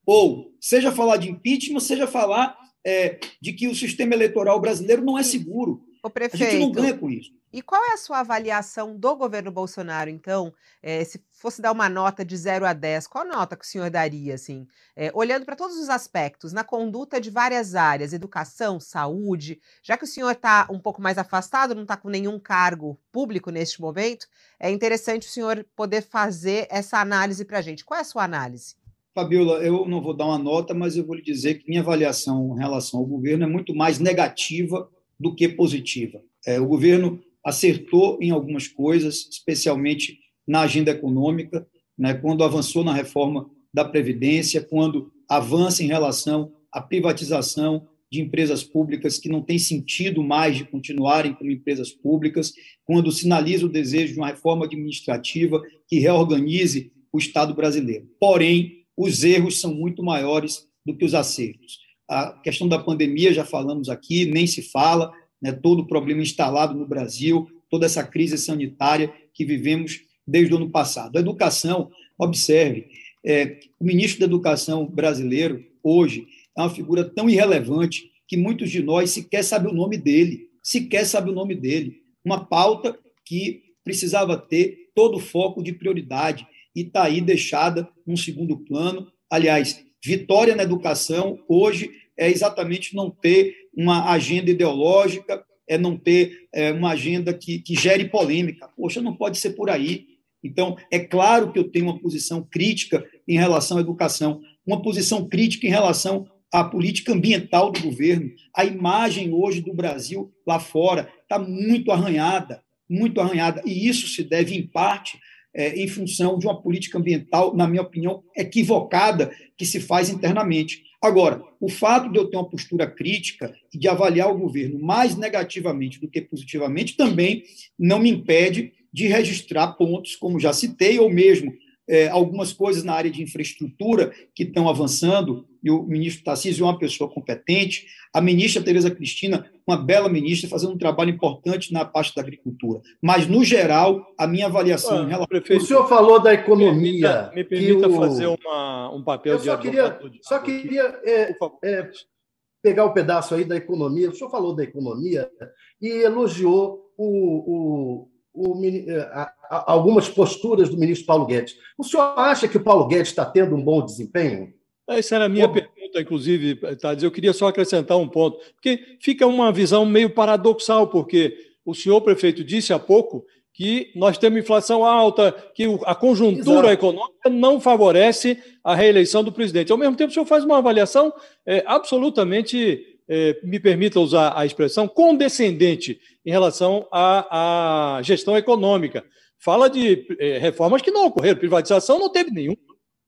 Ou seja falar de impeachment, seja falar é, de que o sistema eleitoral brasileiro não é seguro.
O prefeito, a gente não ganha com isso. E qual é a sua avaliação do governo Bolsonaro, então? É, se fosse dar uma nota de 0 a 10, qual nota que o senhor daria, assim? É, olhando para todos os aspectos, na conduta de várias áreas, educação, saúde, já que o senhor está um pouco mais afastado, não está com nenhum cargo público neste momento, é interessante o senhor poder fazer essa análise para a gente. Qual é a sua análise?
Fabiola, eu não vou dar uma nota, mas eu vou lhe dizer que minha avaliação em relação ao governo é muito mais negativa do que positiva. É, o governo acertou em algumas coisas, especialmente na agenda econômica, né, quando avançou na reforma da Previdência, quando avança em relação à privatização de empresas públicas que não tem sentido mais de continuarem como empresas públicas, quando sinaliza o desejo de uma reforma administrativa que reorganize o Estado brasileiro. Porém, os erros são muito maiores do que os acertos. A questão da pandemia, já falamos aqui, nem se fala, né, todo o problema instalado no Brasil, toda essa crise sanitária que vivemos desde o ano passado. A educação, observe, é, o ministro da Educação brasileiro, hoje, é uma figura tão irrelevante que muitos de nós sequer sabem o nome dele, sequer sabem o nome dele. Uma pauta que precisava ter todo o foco de prioridade, e está aí deixada num segundo plano. Aliás, vitória na educação hoje é exatamente não ter uma agenda ideológica, é não ter é, uma agenda que, que gere polêmica. Poxa, não pode ser por aí. Então, é claro que eu tenho uma posição crítica em relação à educação, uma posição crítica em relação a política ambiental do governo. A imagem hoje do Brasil lá fora está muito arranhada, muito arranhada. E isso se deve, em parte, é, em função de uma política ambiental, na minha opinião, equivocada que se faz internamente. Agora, o fato de eu ter uma postura crítica e de avaliar o governo mais negativamente do que positivamente também não me impede de registrar pontos, como já citei, ou mesmo é, algumas coisas na área de infraestrutura que estão avançando, e o ministro Tarcísio é uma pessoa competente, a ministra Tereza Cristina, uma bela ministra, fazendo um trabalho importante na parte da agricultura. Mas, no geral, a minha avaliação... Ah, em relação...
Prefeito, o senhor falou da economia...
Me permita, me permita o... fazer uma, um papel
Eu só
de
queria, Só queria é, é, pegar o um pedaço aí da economia. O senhor falou da economia e elogiou o, o o, eh, algumas posturas do ministro Paulo Guedes. O senhor acha que o Paulo Guedes está tendo um bom desempenho?
Essa era a minha pergunta, inclusive, Tades. Eu queria só acrescentar um ponto, porque fica uma visão meio paradoxal, porque o senhor prefeito disse há pouco que nós temos inflação alta, que a conjuntura Exato. econômica não favorece a reeleição do presidente. Ao mesmo tempo, o senhor faz uma avaliação é, absolutamente é, me permita usar a expressão, condescendente em relação à, à gestão econômica. Fala de é, reformas que não ocorreram, privatização não teve nenhuma,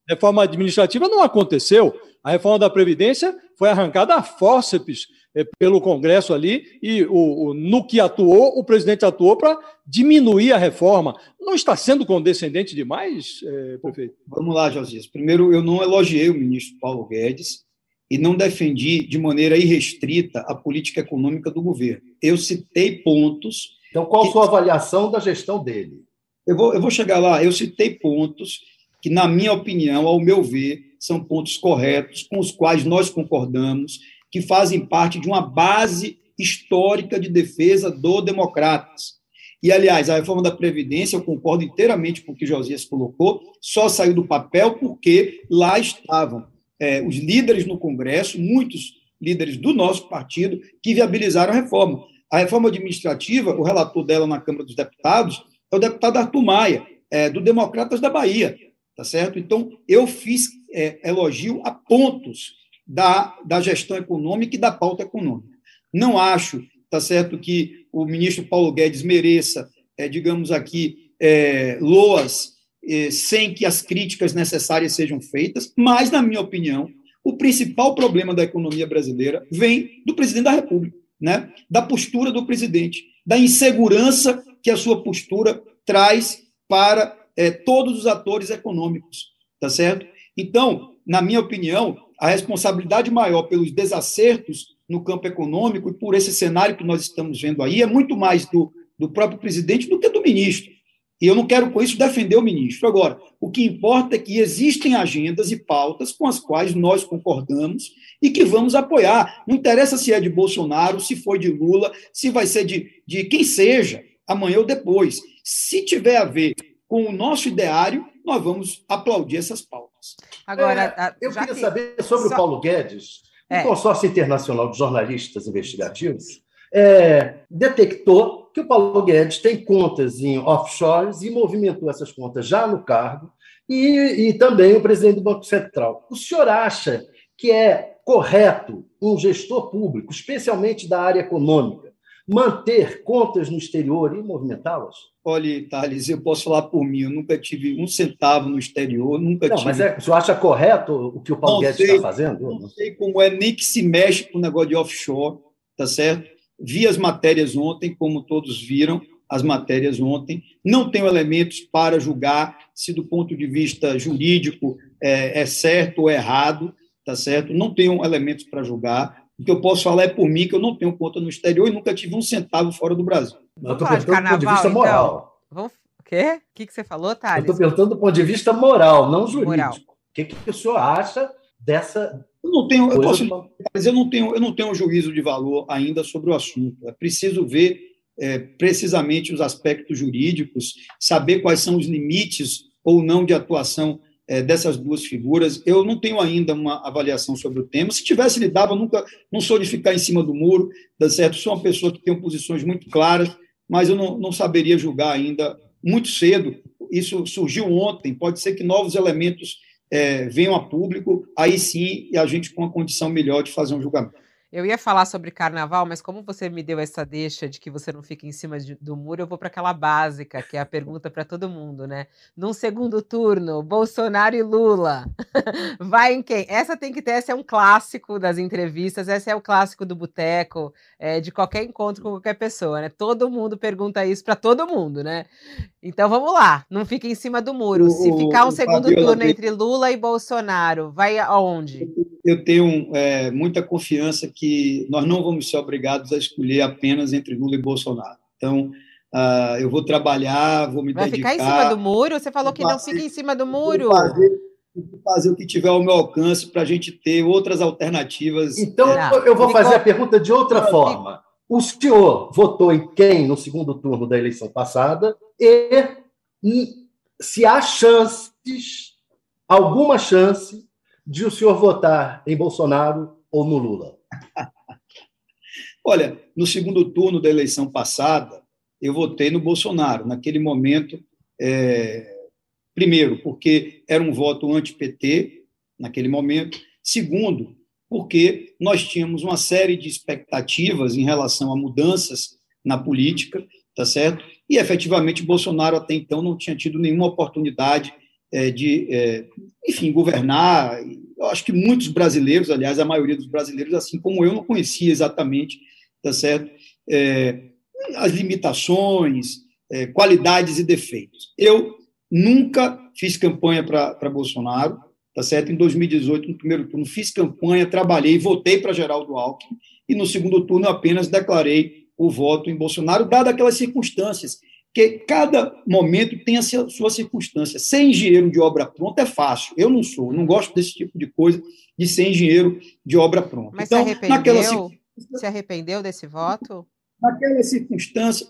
reforma administrativa não aconteceu, a reforma da Previdência foi arrancada a fórceps é, pelo Congresso ali, e o, o, no que atuou, o presidente atuou para diminuir a reforma. Não está sendo condescendente demais, é, prefeito?
Vamos lá, Josias. Primeiro, eu não elogiei o ministro Paulo Guedes, e não defendi de maneira irrestrita a política econômica do governo. Eu citei pontos.
Então, qual a sua avaliação da gestão dele?
Eu vou, eu vou chegar lá. Eu citei pontos que, na minha opinião, ao meu ver, são pontos corretos, com os quais nós concordamos, que fazem parte de uma base histórica de defesa do Democratas. E, aliás, a reforma da Previdência, eu concordo inteiramente com o que Josias colocou, só saiu do papel porque lá estavam é, os líderes no Congresso, muitos líderes do nosso partido, que viabilizaram a reforma. A reforma administrativa, o relator dela na Câmara dos Deputados é o deputado Arthur Maia, é, do Democratas da Bahia, tá certo? Então, eu fiz é, elogio a pontos da, da gestão econômica e da pauta econômica. Não acho, tá certo, que o ministro Paulo Guedes mereça, é, digamos aqui, é, loas eh, sem que as críticas necessárias sejam feitas, mas, na minha opinião, o principal problema da economia brasileira vem do presidente da República, né? da postura do presidente, da insegurança que a sua postura traz para é, todos os atores econômicos, tá certo? Então, na minha opinião, a responsabilidade maior pelos desacertos no campo econômico e por esse cenário que nós estamos vendo aí é muito mais do, do próprio presidente do que do ministro. E eu não quero com isso defender o ministro. Agora, o que importa é que existem agendas e pautas com as quais nós concordamos e que vamos apoiar. Não interessa se é de Bolsonaro, se foi de Lula, se vai ser de, de quem seja, amanhã ou depois. Se tiver a ver com o nosso ideário, nós vamos aplaudir essas pautas.
Agora, é, eu queria que... saber sobre Só... o Paulo Guedes, é. o Consórcio Internacional de Jornalistas Investigativos é, detectou que o Paulo Guedes tem contas em offshores e movimentou essas contas já no cargo, e, e também o presidente do Banco Central. O senhor acha que é correto um gestor público, especialmente da área econômica, manter contas no exterior e movimentá-las?
Olha, Thales, eu posso falar por mim, eu nunca tive um centavo no exterior, nunca
não,
tive...
Mas é, o senhor acha correto o que o Paulo não Guedes está fazendo?
Não sei como é, nem que se mexe com o negócio de offshore, tá certo? Vi as matérias ontem, como todos viram as matérias ontem. Não tenho elementos para julgar se, do ponto de vista jurídico, é, é certo ou errado, tá certo? Não tenho elementos para julgar. O que eu posso falar é por mim, que eu não tenho conta no exterior e nunca tive um centavo fora do Brasil.
Eu estou perguntando do ponto de vista moral. Então. Vamos... O quê? O que, que você falou, Thales?
Eu estou perguntando do ponto de vista moral, não jurídico. Moral. O que, que o senhor acha dessa,
eu não tenho, eu posso, mas eu não tenho, eu não tenho um juízo de valor ainda sobre o assunto. É preciso ver é, precisamente os aspectos jurídicos, saber quais são os limites ou não de atuação é, dessas duas figuras. Eu não tenho ainda uma avaliação sobre o tema. Se tivesse, lhe dava, nunca, não sou de ficar em cima do muro, tá certo? Sou uma pessoa que tem posições muito claras, mas eu não, não saberia julgar ainda muito cedo. Isso surgiu ontem, pode ser que novos elementos é, venham a público, aí sim a gente com uma condição melhor de fazer um julgamento.
Eu ia falar sobre carnaval, mas como você me deu essa deixa de que você não fica em cima de, do muro, eu vou para aquela básica, que é a pergunta para todo mundo, né? Num segundo turno, Bolsonaro e Lula. Vai em quem? Essa tem que ter, essa é um clássico das entrevistas, essa é o clássico do boteco, é, de qualquer encontro com qualquer pessoa, né? Todo mundo pergunta isso para todo mundo, né? Então vamos lá, não fica em cima do muro. Se ficar um segundo Fabiola, turno entre Lula e Bolsonaro, vai aonde?
Eu tenho é, muita confiança que nós não vamos ser obrigados a escolher apenas entre Lula e Bolsonaro. Então, uh, eu vou trabalhar, vou me
Vai
dedicar...
ficar em cima do muro? Você falou que fazer, não fica em cima do muro.
Fazer, fazer o que tiver ao meu alcance para a gente ter outras alternativas.
Então, eu vou fazer a pergunta de outra forma. O senhor votou em quem no segundo turno da eleição passada e se há chances, alguma chance, de o senhor votar em Bolsonaro ou no Lula?
Olha, no segundo turno da eleição passada, eu votei no Bolsonaro. Naquele momento, é... primeiro, porque era um voto anti-PT, naquele momento. Segundo, porque nós tínhamos uma série de expectativas em relação a mudanças na política, tá certo? E efetivamente Bolsonaro até então não tinha tido nenhuma oportunidade é, de, é, enfim, governar. Eu acho que muitos brasileiros, aliás, a maioria dos brasileiros, assim como eu, não conhecia exatamente, tá certo? É, as limitações, é, qualidades e defeitos. Eu nunca fiz campanha para Bolsonaro, tá certo? Em 2018, no primeiro turno, fiz campanha, trabalhei, votei para Geraldo Alckmin, e no segundo turno apenas declarei o voto em Bolsonaro, dadas aquelas circunstâncias que cada momento tem a sua circunstância. Ser engenheiro de obra pronta é fácil. Eu não sou, não gosto desse tipo de coisa, de ser engenheiro de obra pronta.
Mas então, se arrependeu, naquela se arrependeu desse voto?
Naquela circunstância,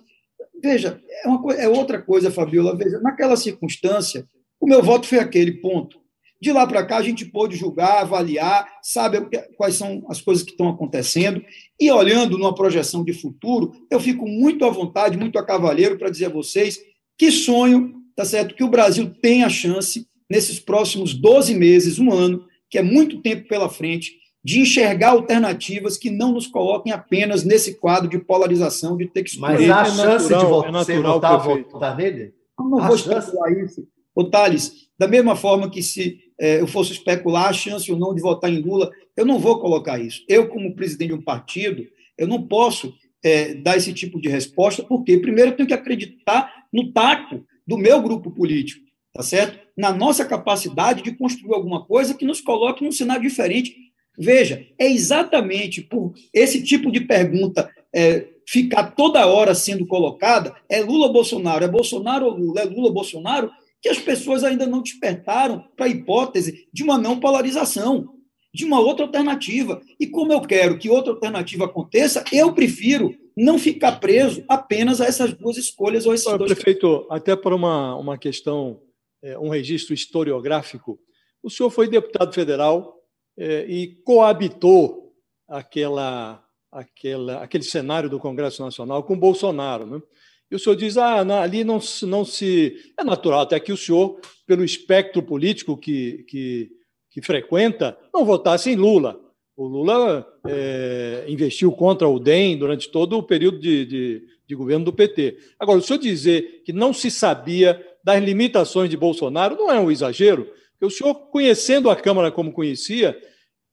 veja, é, uma, é outra coisa, Fabiola, veja, naquela circunstância, o meu voto foi aquele, ponto. De lá para cá, a gente pôde julgar, avaliar, sabe quais são as coisas que estão acontecendo. E olhando numa projeção de futuro, eu fico muito à vontade, muito a cavaleiro para dizer a vocês que sonho, tá certo? Que o Brasil tem a chance, nesses próximos 12 meses, um ano, que é muito tempo pela frente, de enxergar alternativas que não nos coloquem apenas nesse quadro de polarização, de ter que
escolher. Mas há é chance natural, de votar, é natural, votar, votar nele?
Eu não vou especular isso. Ô, Thales, da mesma forma que se é, eu fosse especular a chance ou não de votar em Lula, eu não vou colocar isso. Eu, como presidente de um partido, eu não posso é, dar esse tipo de resposta, porque, primeiro, eu tenho que acreditar no taco do meu grupo político, tá certo? Na nossa capacidade de construir alguma coisa que nos coloque num cenário diferente. Veja, é exatamente por esse tipo de pergunta é, ficar toda hora sendo colocada, é Lula Bolsonaro, é Bolsonaro ou Lula, é Lula Bolsonaro, que as pessoas ainda não despertaram para a hipótese de uma não polarização, de uma outra alternativa. E como eu quero que outra alternativa aconteça, eu prefiro não ficar preso apenas a essas duas escolhas ou esses
Olha,
dois.
Prefeito, até por uma, uma questão, é, um registro historiográfico, o senhor foi deputado federal é, e coabitou aquela, aquela, aquele cenário do Congresso Nacional com Bolsonaro. Né? E o senhor diz, ah, ali não, não se. É natural, até que o senhor, pelo espectro político que, que, que frequenta, não votasse em Lula. O Lula é, investiu contra o DEM durante todo o período de, de, de, governo do PT. Agora, o senhor dizer que não se sabia das limitações de Bolsonaro não é um exagero, porque o senhor, conhecendo a Câmara como conhecia,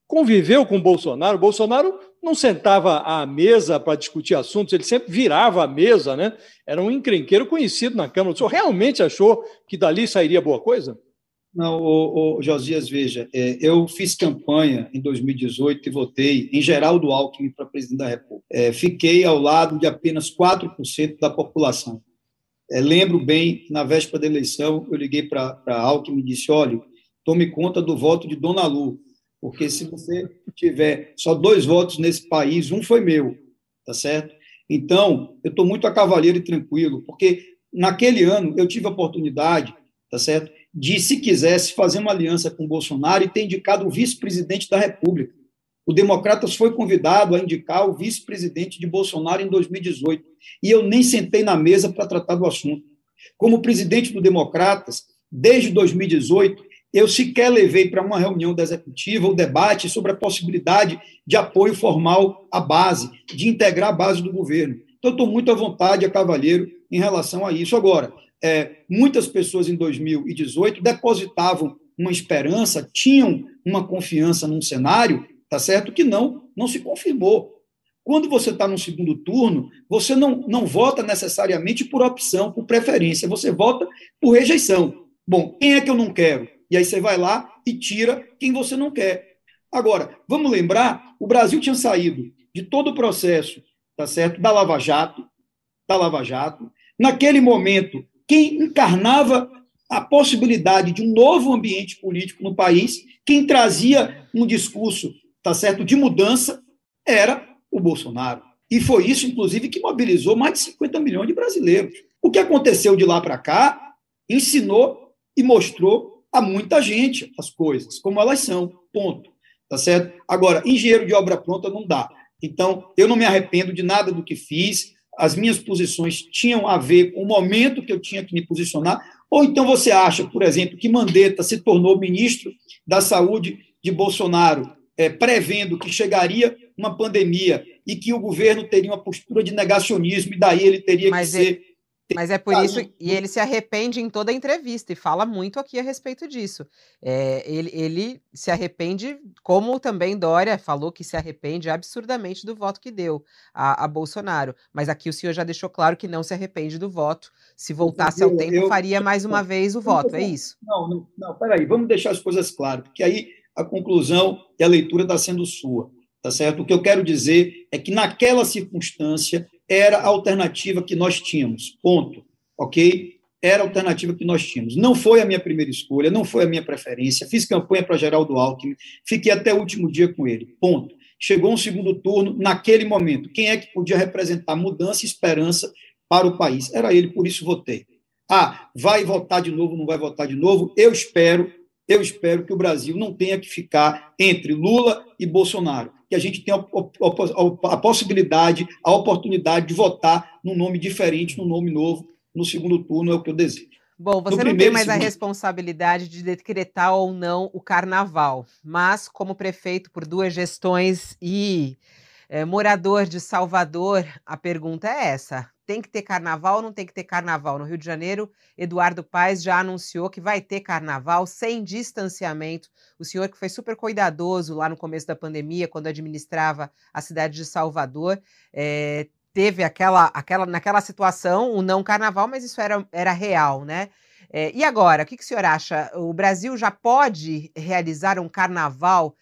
conviveu com Bolsonaro. Bolsonaro não sentava à mesa para discutir assuntos, ele sempre virava a mesa, né? Era um encrenqueiro conhecido na Câmara. O senhor realmente achou que dali sairia boa coisa?
Não, o, o Josias, veja, é, eu fiz campanha em 2018 e votei em Geraldo Alckmin para presidente da República. É, fiquei ao lado de apenas 4% da população. É, lembro bem, na véspera da eleição, eu liguei para Alckmin e disse: olha, tome conta do voto de Dona Lu, porque se você tiver só dois votos nesse país, um foi meu, tá certo? Então, eu estou muito a cavaleiro e tranquilo, porque naquele ano eu tive a oportunidade, tá certo, de, se quisesse, fazer uma aliança com o Bolsonaro e ter indicado o vice-presidente da República. O Democratas foi convidado a indicar o vice-presidente de Bolsonaro em 2018, e eu nem sentei na mesa para tratar do assunto. Como presidente do Democratas, desde 2018, eu sequer levei para uma reunião da executiva o debate sobre a possibilidade de apoio formal à base, de integrar a base do governo. Então, estou muito à vontade, a cavalheiro, em relação a isso. Agora, é, muitas pessoas em 2018 depositavam uma esperança, tinham uma confiança num cenário, tá certo, que não, não se confirmou. Quando você está no segundo turno, você não, não vota necessariamente por opção, por preferência, você vota por rejeição. Bom, quem é que eu não quero? E aí você vai lá e tira quem você não quer. Agora, vamos lembrar, o Brasil tinha saído de todo o processo, tá certo, da Lava Jato, da Lava Jato. Naquele momento, quem encarnava a possibilidade de um novo ambiente político no país, quem trazia um discurso, tá certo, de mudança, era o Bolsonaro. E foi isso, inclusive, que mobilizou mais de 50 milhões de brasileiros. O que aconteceu de lá para cá ensinou e mostrou a muita gente as coisas, como elas são, ponto. Tá certo? Agora, engenheiro de obra pronta não dá. Então, eu não me arrependo de nada do que fiz, as minhas posições tinham a ver com o momento que eu tinha que me posicionar, ou então você acha, por exemplo, que Mandetta se tornou ministro da Saúde de Bolsonaro é, prevendo que chegaria uma pandemia e que o governo teria uma postura de negacionismo e daí ele teria
Mas
que
é,
ser.
Mas é por isso, e ele se arrepende em toda a entrevista e fala muito aqui a respeito disso. É, ele, ele se arrepende, como também Dória falou que se arrepende absurdamente do voto que deu a, a Bolsonaro. Mas aqui o senhor já deixou claro que não se arrepende do voto. Se voltasse ao tempo, eu, faria mais uma vez o voto, é isso?
Não, não, não, peraí, vamos deixar as coisas claras, porque aí a conclusão e a leitura está sendo sua, tá certo? O que eu quero dizer é que naquela circunstância era a alternativa que nós tínhamos, ponto, ok? Era a alternativa que nós tínhamos. Não foi a minha primeira escolha, não foi a minha preferência. Fiz campanha para Geraldo Alckmin, fiquei até o último dia com ele, ponto. Chegou um segundo turno, naquele momento, quem é que podia representar mudança e esperança para o país? Era ele, por isso votei. Ah, vai votar de novo, não vai votar de novo? Eu espero eu espero que o Brasil não tenha que ficar entre Lula e Bolsonaro, que a gente tenha a, possibilidade, a oportunidade de votar num nome diferente, num nome novo, no segundo turno, é o que eu desejo.
Bom, você no não tem mais segundo... a responsabilidade de decretar ou não o carnaval, mas como prefeito por duas gestões e é, morador de Salvador, a pergunta é essa: tem que ter carnaval ou não tem que ter carnaval? No Rio de Janeiro, Eduardo Paes já anunciou que vai ter carnaval sem distanciamento. O senhor que foi super cuidadoso lá no começo da pandemia, quando administrava a cidade de Salvador, é, teve aquela, aquela, naquela situação o não carnaval, mas isso era, era real, né? É, e agora, o que, que o senhor acha? O Brasil já pode realizar um carnaval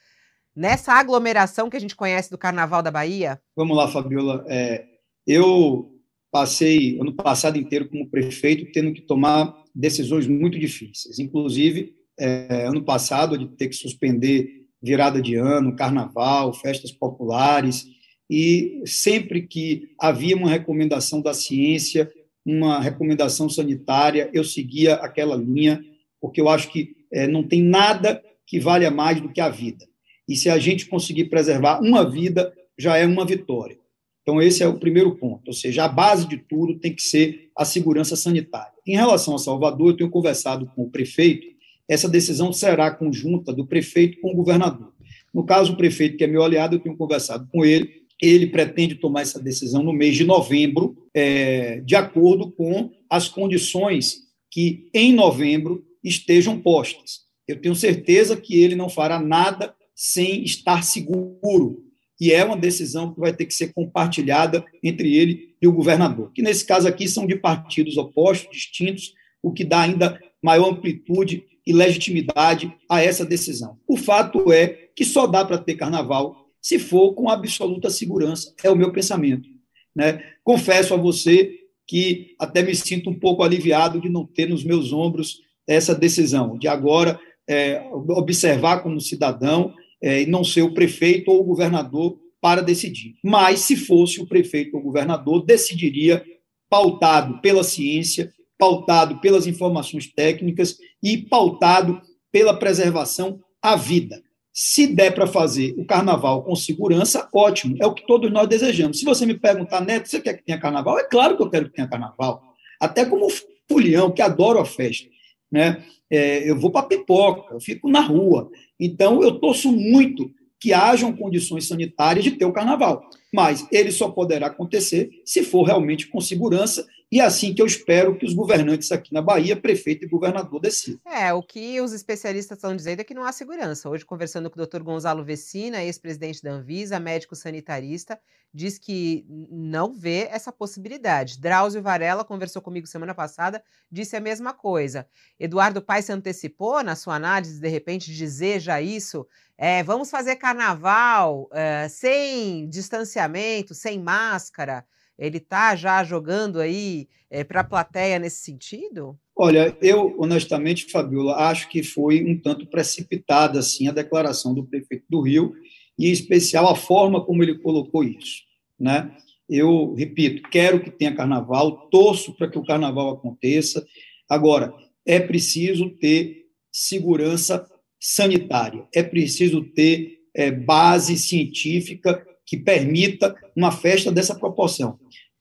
nessa aglomeração que a gente conhece do Carnaval da Bahia?
Vamos lá, Fabiola. É, eu passei ano passado inteiro como prefeito tendo que tomar decisões muito difíceis, inclusive é, ano passado de ter que suspender virada de ano, carnaval, festas populares e sempre que havia uma recomendação da ciência, uma recomendação sanitária, eu seguia aquela linha porque eu acho que é, não tem nada que valha mais do que a vida. E se a gente conseguir preservar uma vida, já é uma vitória. Então, esse é o primeiro ponto, ou seja, a base de tudo tem que ser a segurança sanitária. Em relação a Salvador, eu tenho conversado com o prefeito, essa decisão será conjunta do prefeito com o governador. No caso, o prefeito, que é meu aliado, eu tenho conversado com ele, ele pretende tomar essa decisão no mês de novembro, é, de acordo com as condições que em novembro estejam postas. Eu tenho certeza que ele não fará nada sem estar seguro e é uma decisão que vai ter que ser compartilhada entre ele e o governador, que nesse caso aqui são de partidos opostos, distintos, o que dá ainda maior amplitude e legitimidade a essa decisão. O fato é que só dá para ter carnaval se for com absoluta segurança, é o meu pensamento. Né? Confesso a você que até me sinto um pouco aliviado de não ter nos meus ombros essa decisão, de agora é, observar como cidadão é, e não ser o prefeito ou o governador para decidir. Mas, se fosse o prefeito ou o governador, decidiria pautado pela ciência, pautado pelas informações técnicas e pautado pela preservação à vida. Se der para fazer o carnaval com segurança, ótimo, é o que todos nós desejamos. Se você me perguntar, Neto, você quer que tenha carnaval? É claro que eu quero que tenha carnaval. Até como fulião, que adoro a festa. Né? É, eu vou para pipoca, eu fico na rua. Então, eu torço muito que hajam condições sanitárias de ter o carnaval. Mas ele só poderá acontecer se for realmente com segurança e é assim que eu espero que os governantes aqui na Bahia, prefeito e governador, decidam.
É, o que os especialistas estão dizendo é que não há segurança. Hoje, conversando com o Dr. Gonzalo Vecina, ex-presidente da Anvisa, médico sanitarista, diz que não vê essa possibilidade. Drauzio Varela conversou comigo semana passada, disse a mesma coisa. Eduardo Paes se antecipou na sua análise, de repente, dizer já isso. É, vamos fazer carnaval é, sem distanciamento, sem máscara ele está já jogando aí é, para a plateia nesse sentido?
Olha, eu honestamente, Fabiola, acho que foi um tanto precipitada assim a declaração do prefeito do Rio e em especial a forma como ele colocou isso, né? Eu repito, quero que tenha carnaval, torço para que o carnaval aconteça. Agora, é preciso ter segurança sanitária, é preciso ter é, base científica que permita uma festa dessa proporção.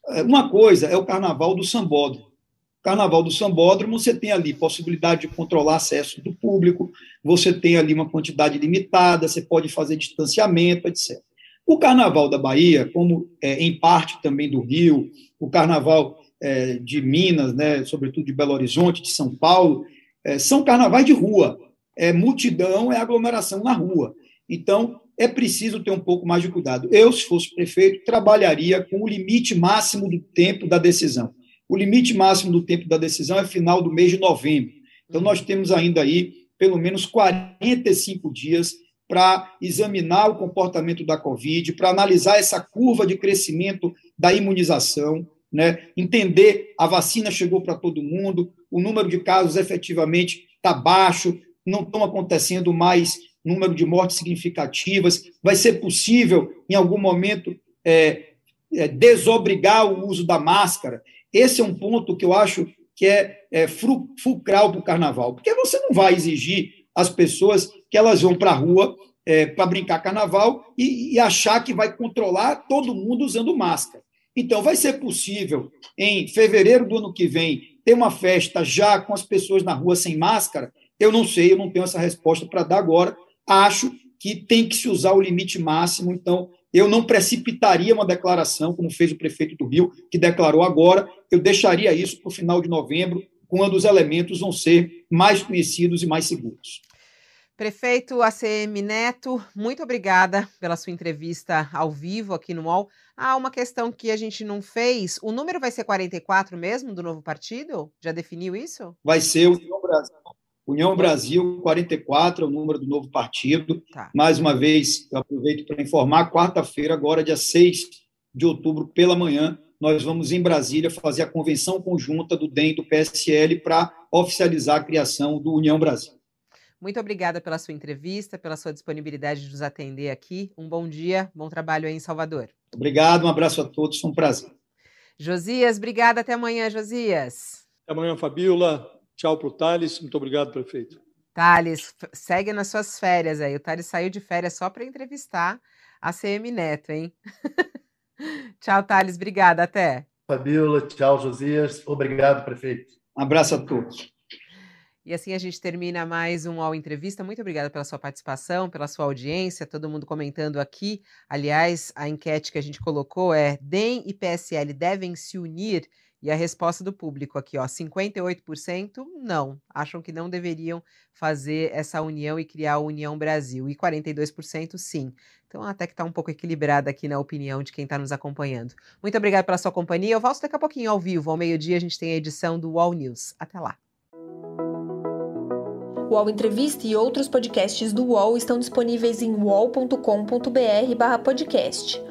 É, uma coisa é o carnaval do sambódromo. Carnaval do Sambódromo, você tem ali possibilidade de controlar acesso do público, você tem ali uma quantidade limitada, você pode fazer distanciamento, etc. O Carnaval da Bahia, como é, em parte também do Rio, o Carnaval é, de Minas, né, sobretudo de Belo Horizonte, de São Paulo, é, são carnavais de rua. É multidão, é aglomeração na rua. Então, é preciso ter um pouco mais de cuidado. Eu, se fosse prefeito, trabalharia com o limite máximo do tempo da decisão. O limite máximo do tempo da decisão é final do mês de novembro. Então, nós temos ainda aí pelo menos 45 dias para examinar o comportamento da Covid, para analisar essa curva de crescimento da imunização, né? entender a vacina chegou para todo mundo, o número de casos efetivamente está baixo, não estão acontecendo mais número de mortes significativas, vai ser possível, em algum momento, é, é, desobrigar o uso da máscara. Esse é um ponto que eu acho que é, é fulcral para o carnaval, porque você não vai exigir às pessoas que elas vão para a rua é, para brincar carnaval e, e achar que vai controlar todo mundo usando máscara. Então, vai ser possível, em fevereiro do ano que vem, ter uma festa já com as pessoas na rua sem máscara? Eu não sei, eu não tenho essa resposta para dar agora, acho que tem que se usar o limite máximo, então eu não precipitaria uma declaração, como fez o prefeito do Rio, que declarou agora, eu deixaria isso para o final de novembro, quando os elementos vão ser mais conhecidos e mais seguros.
Prefeito ACM Neto, muito obrigada pela sua entrevista ao vivo aqui no UOL. Há uma questão que a gente não fez. O número vai ser 44 mesmo do novo partido? Já definiu isso?
Vai ser o Brasil União Brasil 44 é o número do novo partido. Tá. Mais uma vez, eu aproveito para informar, quarta-feira, agora, dia 6 de outubro, pela manhã, nós vamos em Brasília fazer a convenção conjunta do DEM e do PSL para oficializar a criação do União Brasil.
Muito obrigada pela sua entrevista, pela sua disponibilidade de nos atender aqui. Um bom dia, bom trabalho aí em Salvador.
Obrigado, um abraço a todos, foi um prazer.
Josias, obrigada. Até amanhã, Josias.
Até amanhã, Fabiola. Tchau para o Thales. Muito obrigado, prefeito.
Thales, segue nas suas férias aí. O Thales saiu de férias só para entrevistar a CM Neto, hein? tchau, Thales. Obrigada. Até.
Fabiola, tchau, Josias. Obrigado, prefeito.
Um abraço a todos.
E assim a gente termina mais um All Entrevista. Muito obrigada pela sua participação, pela sua audiência, todo mundo comentando aqui. Aliás, a enquete que a gente colocou é: DEM e PSL devem se unir e a resposta do público aqui, ó, 58% não, acham que não deveriam fazer essa união e criar a União Brasil, e 42% sim. Então, até que está um pouco equilibrada aqui na opinião de quem está nos acompanhando. Muito obrigada pela sua companhia. Eu volto daqui a pouquinho ao vivo, ao meio-dia, a gente tem a edição do UOL News. Até lá.
O UOL Entrevista e outros podcasts do UOL estão disponíveis em uol.com.br/podcast.